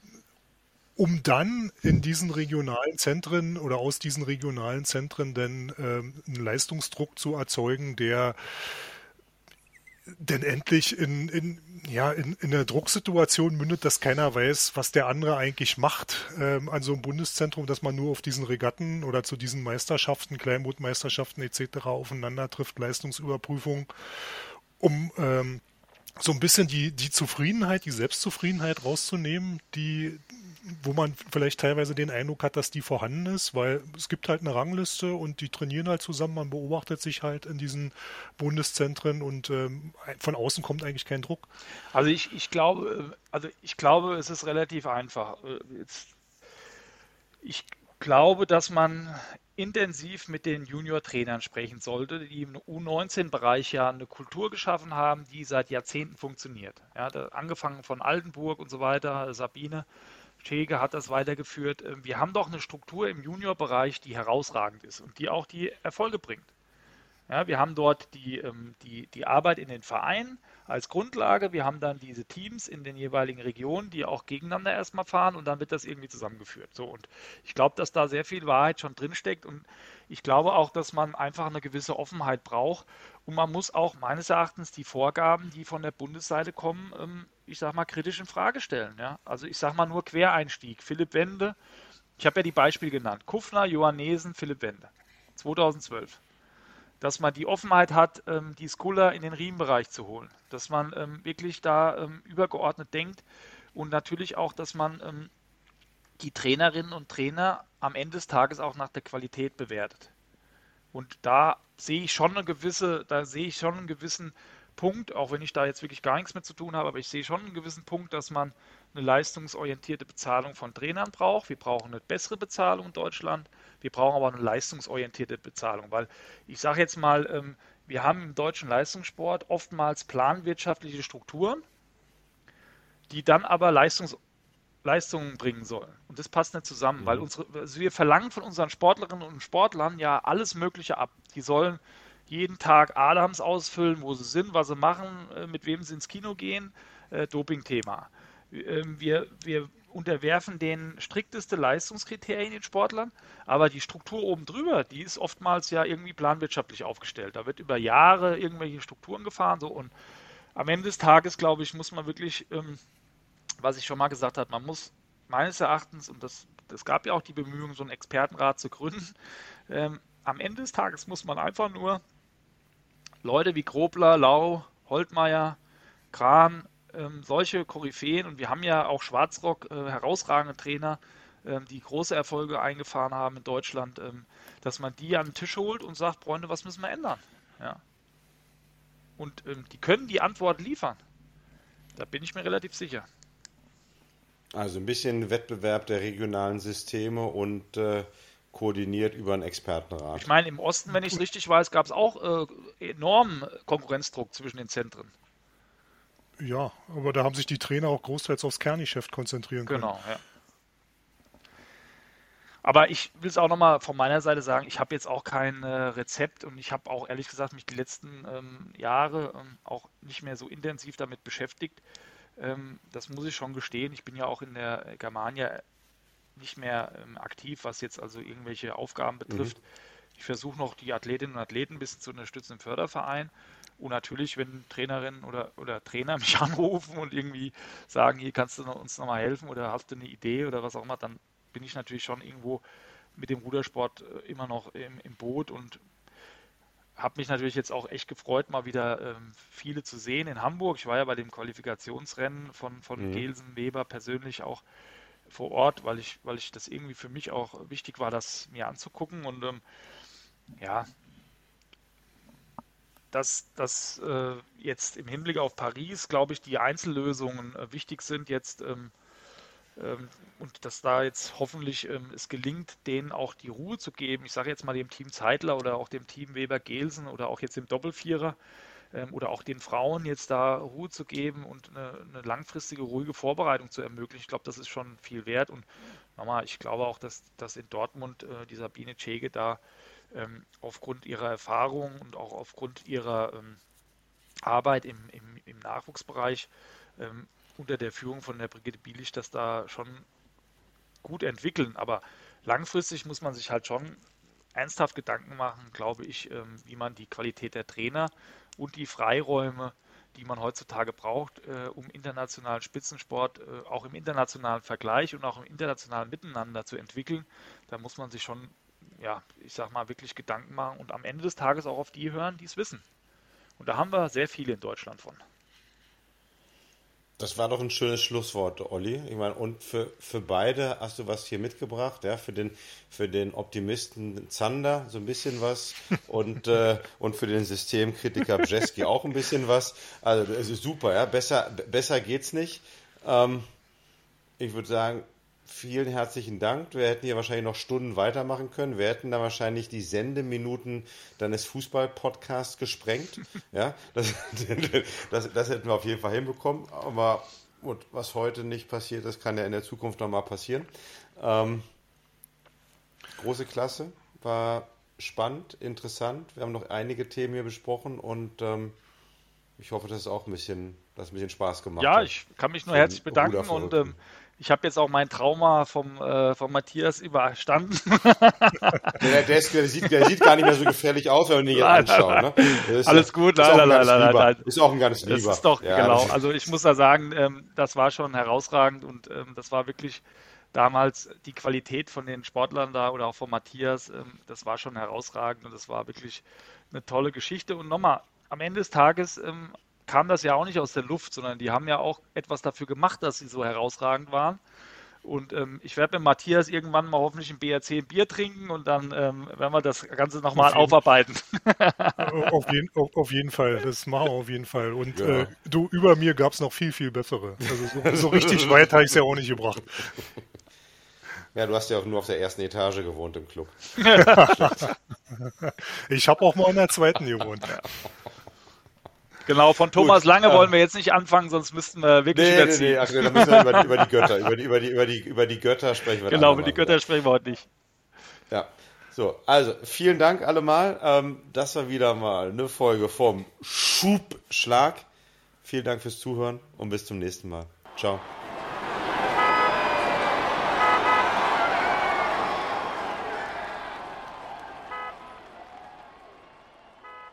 um dann in diesen regionalen Zentren oder aus diesen regionalen Zentren dann ähm, einen Leistungsdruck zu erzeugen, der denn endlich in, in, ja, in, in einer Drucksituation mündet, dass keiner weiß, was der andere eigentlich macht ähm, an so einem Bundeszentrum, dass man nur auf diesen Regatten oder zu diesen Meisterschaften, Kleinbootmeisterschaften etc. aufeinander trifft, Leistungsüberprüfung, um ähm, so ein bisschen die, die Zufriedenheit, die Selbstzufriedenheit rauszunehmen, die, wo man vielleicht teilweise den Eindruck hat, dass die vorhanden ist, weil es gibt halt eine Rangliste und die trainieren halt zusammen, man beobachtet sich halt in diesen Bundeszentren und ähm, von außen kommt eigentlich kein Druck. Also ich, ich glaube, also ich glaube, es ist relativ einfach. Jetzt, ich glaube, dass man intensiv mit den Junior-Trainern sprechen sollte, die im U19-Bereich ja eine Kultur geschaffen haben, die seit Jahrzehnten funktioniert. Ja, angefangen von Altenburg und so weiter, Sabine Schege hat das weitergeführt. Ähm, wir haben doch eine Struktur im Junior-Bereich, die herausragend ist und die auch die Erfolge bringt. Ja, wir haben dort die, ähm, die, die Arbeit in den Vereinen als Grundlage. Wir haben dann diese Teams in den jeweiligen Regionen, die auch gegeneinander erstmal fahren und dann wird das irgendwie zusammengeführt. So, und ich glaube, dass da sehr viel Wahrheit schon drinsteckt und ich glaube auch, dass man einfach eine gewisse Offenheit braucht und man muss auch meines Erachtens die Vorgaben, die von der Bundesseite kommen, ähm, ich sag mal, kritisch in Frage stellen. Ja? Also ich sag mal nur Quereinstieg. Philipp Wende, ich habe ja die Beispiele genannt. Kufner, Johannesen, Philipp Wende. 2012 dass man die Offenheit hat, ähm, die Skuller in den Riemenbereich zu holen, dass man ähm, wirklich da ähm, übergeordnet denkt und natürlich auch, dass man die Trainerinnen und Trainer am Ende des Tages auch nach der Qualität bewertet. Und da sehe ich schon eine gewisse, da sehe ich schon einen gewissen Punkt, auch wenn ich da jetzt wirklich gar nichts mit zu tun habe, aber ich sehe schon einen gewissen Punkt, dass man eine leistungsorientierte Bezahlung von Trainern braucht. Wir brauchen eine bessere Bezahlung in Deutschland. Wir brauchen aber eine leistungsorientierte Bezahlung, weil ich sage jetzt mal, ähm, wir haben im deutschen Leistungssport oftmals planwirtschaftliche Strukturen, die dann aber Leistungs Leistungen bringen sollen. Und das passt nicht zusammen, mhm. weil unsere, also wir verlangen von unseren Sportlerinnen und Sportlern ja alles Mögliche ab. Die sollen jeden Tag Adams ausfüllen, wo sie sind, was sie machen, äh, mit wem sie ins Kino gehen, äh, Doping-Thema. Ähm, wir, wir unterwerfen den strikteste Leistungskriterien den Sportlern, aber die Struktur oben drüber, die ist oftmals ja irgendwie planwirtschaftlich aufgestellt. Da wird über Jahre irgendwelche Strukturen gefahren so und am Ende des Tages, glaube ich, muss man wirklich, ähm, was ich schon mal gesagt habe, man muss meines Erachtens, und das, das gab ja auch die Bemühungen, so einen Expertenrat zu gründen, ähm, am Ende des Tages muss man einfach nur Leute wie Grobler, Lau, Holtmeier, Kran, ähm, solche Koryphäen, und wir haben ja auch Schwarzrock, äh, herausragende Trainer, ähm, die große Erfolge eingefahren haben in Deutschland, ähm, dass man die an den Tisch holt und sagt, Freunde, was müssen wir ändern? Ja. Und ähm, die können die Antwort liefern. Da bin ich mir relativ sicher. Also ein bisschen Wettbewerb der regionalen Systeme und äh, koordiniert über einen Expertenrat. Ich meine, im Osten, wenn ich es richtig weiß, gab es auch äh, enormen Konkurrenzdruck zwischen den Zentren. Ja, aber da haben sich die Trainer auch großteils aufs Kerngeschäft konzentrieren können. Genau, ja. Aber ich will es auch nochmal von meiner Seite sagen, ich habe jetzt auch kein äh, Rezept und ich habe auch ehrlich gesagt mich die letzten ähm, Jahre ähm, auch nicht mehr so intensiv damit beschäftigt. Ähm, das muss ich schon gestehen. Ich bin ja auch in der Germania nicht mehr ähm, aktiv, was jetzt also irgendwelche Aufgaben mhm. betrifft. Mhm. Ich versuche noch die Athletinnen und Athleten ein bisschen zu unterstützen im Förderverein. Und natürlich, wenn Trainerinnen oder, oder Trainer mich anrufen und irgendwie sagen, hier kannst du uns nochmal helfen oder hast du eine Idee oder was auch immer, dann bin ich natürlich schon irgendwo mit dem Rudersport äh, immer noch im, im Boot und habe mich natürlich jetzt auch echt gefreut, mal wieder ähm, viele zu sehen in Hamburg. Ich war ja bei dem Qualifikationsrennen von, von mhm. Gelsen Weber persönlich auch vor Ort, weil ich, weil ich das irgendwie für mich auch wichtig war, das mir anzugucken. Und ähm, ja, dass, dass äh, jetzt im Hinblick auf Paris, glaube ich, die Einzellösungen äh, wichtig sind jetzt ähm, ähm, und dass da jetzt hoffentlich ähm, es gelingt, denen auch die Ruhe zu geben. Ich sage jetzt mal dem Team Zeitler oder auch dem Team Weber-Gelsen oder auch jetzt dem Doppelvierer ähm, oder auch den Frauen jetzt da Ruhe zu geben und eine, eine langfristige, ruhige Vorbereitung zu ermöglichen. Ich glaube, das ist schon viel wert und nochmal, ich glaube auch, dass, dass in Dortmund äh, die Sabine Chege da ähm, aufgrund ihrer Erfahrung und auch aufgrund ihrer ähm, Arbeit im, im, im Nachwuchsbereich ähm, unter der Führung von der Brigitte Bielich das da schon gut entwickeln. Aber langfristig muss man sich halt schon ernsthaft Gedanken machen, glaube ich, ähm, wie man die Qualität der Trainer und die Freiräume, die man heutzutage braucht, äh, um internationalen Spitzensport äh, auch im internationalen Vergleich und auch im internationalen Miteinander zu entwickeln, da muss man sich schon ja, ich sag mal, wirklich Gedanken machen und am Ende des Tages auch auf die hören, die es wissen. Und da haben wir sehr viele in Deutschland von. Das war doch ein schönes Schlusswort, Olli. Ich meine, und für, für beide hast du was hier mitgebracht, ja, für den, für den Optimisten Zander so ein bisschen was und, äh, und für den Systemkritiker Bjeski auch ein bisschen was. Also, es ist super, ja, besser, besser geht's nicht. Ähm, ich würde sagen, vielen herzlichen Dank. Wir hätten hier wahrscheinlich noch Stunden weitermachen können. Wir hätten da wahrscheinlich die Sendeminuten deines Fußball-Podcasts gesprengt. Ja, das, das, das, hätten wir auf jeden Fall hinbekommen. Aber und was heute nicht passiert ist, kann ja in der Zukunft nochmal passieren. Ähm, große Klasse, war spannend, interessant. Wir haben noch einige Themen hier besprochen und ähm, ich hoffe, dass es auch ein bisschen, dass ein bisschen Spaß gemacht ja, hat. Ja, ich kann mich nur herzlich bedanken und ähm, ich habe jetzt auch mein Trauma vom, äh, vom Matthias überstanden. der, der, ist, der, sieht, der sieht gar nicht mehr so gefährlich aus, wenn man ihn jetzt anschaut. Ne? Alles gut, nein, nein, nein, nein, nein. Ist auch ein ganz lieber. Das ist doch, ja, genau. Also ich muss da sagen, ähm, das war schon herausragend und ähm, das war wirklich damals die Qualität von den Sportlern da oder auch von Matthias, ähm, das war schon herausragend und das war wirklich eine tolle Geschichte. Und nochmal, am Ende des Tages ähm, kam das ja auch nicht aus der Luft, sondern die haben ja auch etwas dafür gemacht, dass sie so herausragend waren. Und ähm, ich werde mit Matthias irgendwann mal hoffentlich im BRC ein Bier trinken und dann ähm, werden wir das Ganze nochmal auf aufarbeiten. auf, jeden, auf, auf, jeden Fall, das machen wir auf jeden Fall. Und ja. äh, du, über mir gab es noch viel, viel bessere. Also so, so richtig weit habe ich es ja auch nicht gebracht. Ja, du hast ja auch nur auf der ersten Etage gewohnt im Club. ich habe auch mal in der zweiten gewohnt. Ja. Genau, von Thomas Gut, Lange wollen wir jetzt nicht anfangen, sonst müssten wir wirklich nee, überziehen. Nee, nee, ach, dann müssen wir über die, über die Götter, über die, über, die, über, die, über die Götter sprechen wir Genau, über die Götter sprechen wir heute nicht. Ja, so, also vielen Dank allemal. Ähm, das war wieder mal eine Folge vom Schubschlag. Vielen Dank fürs Zuhören und bis zum nächsten Mal. Ciao.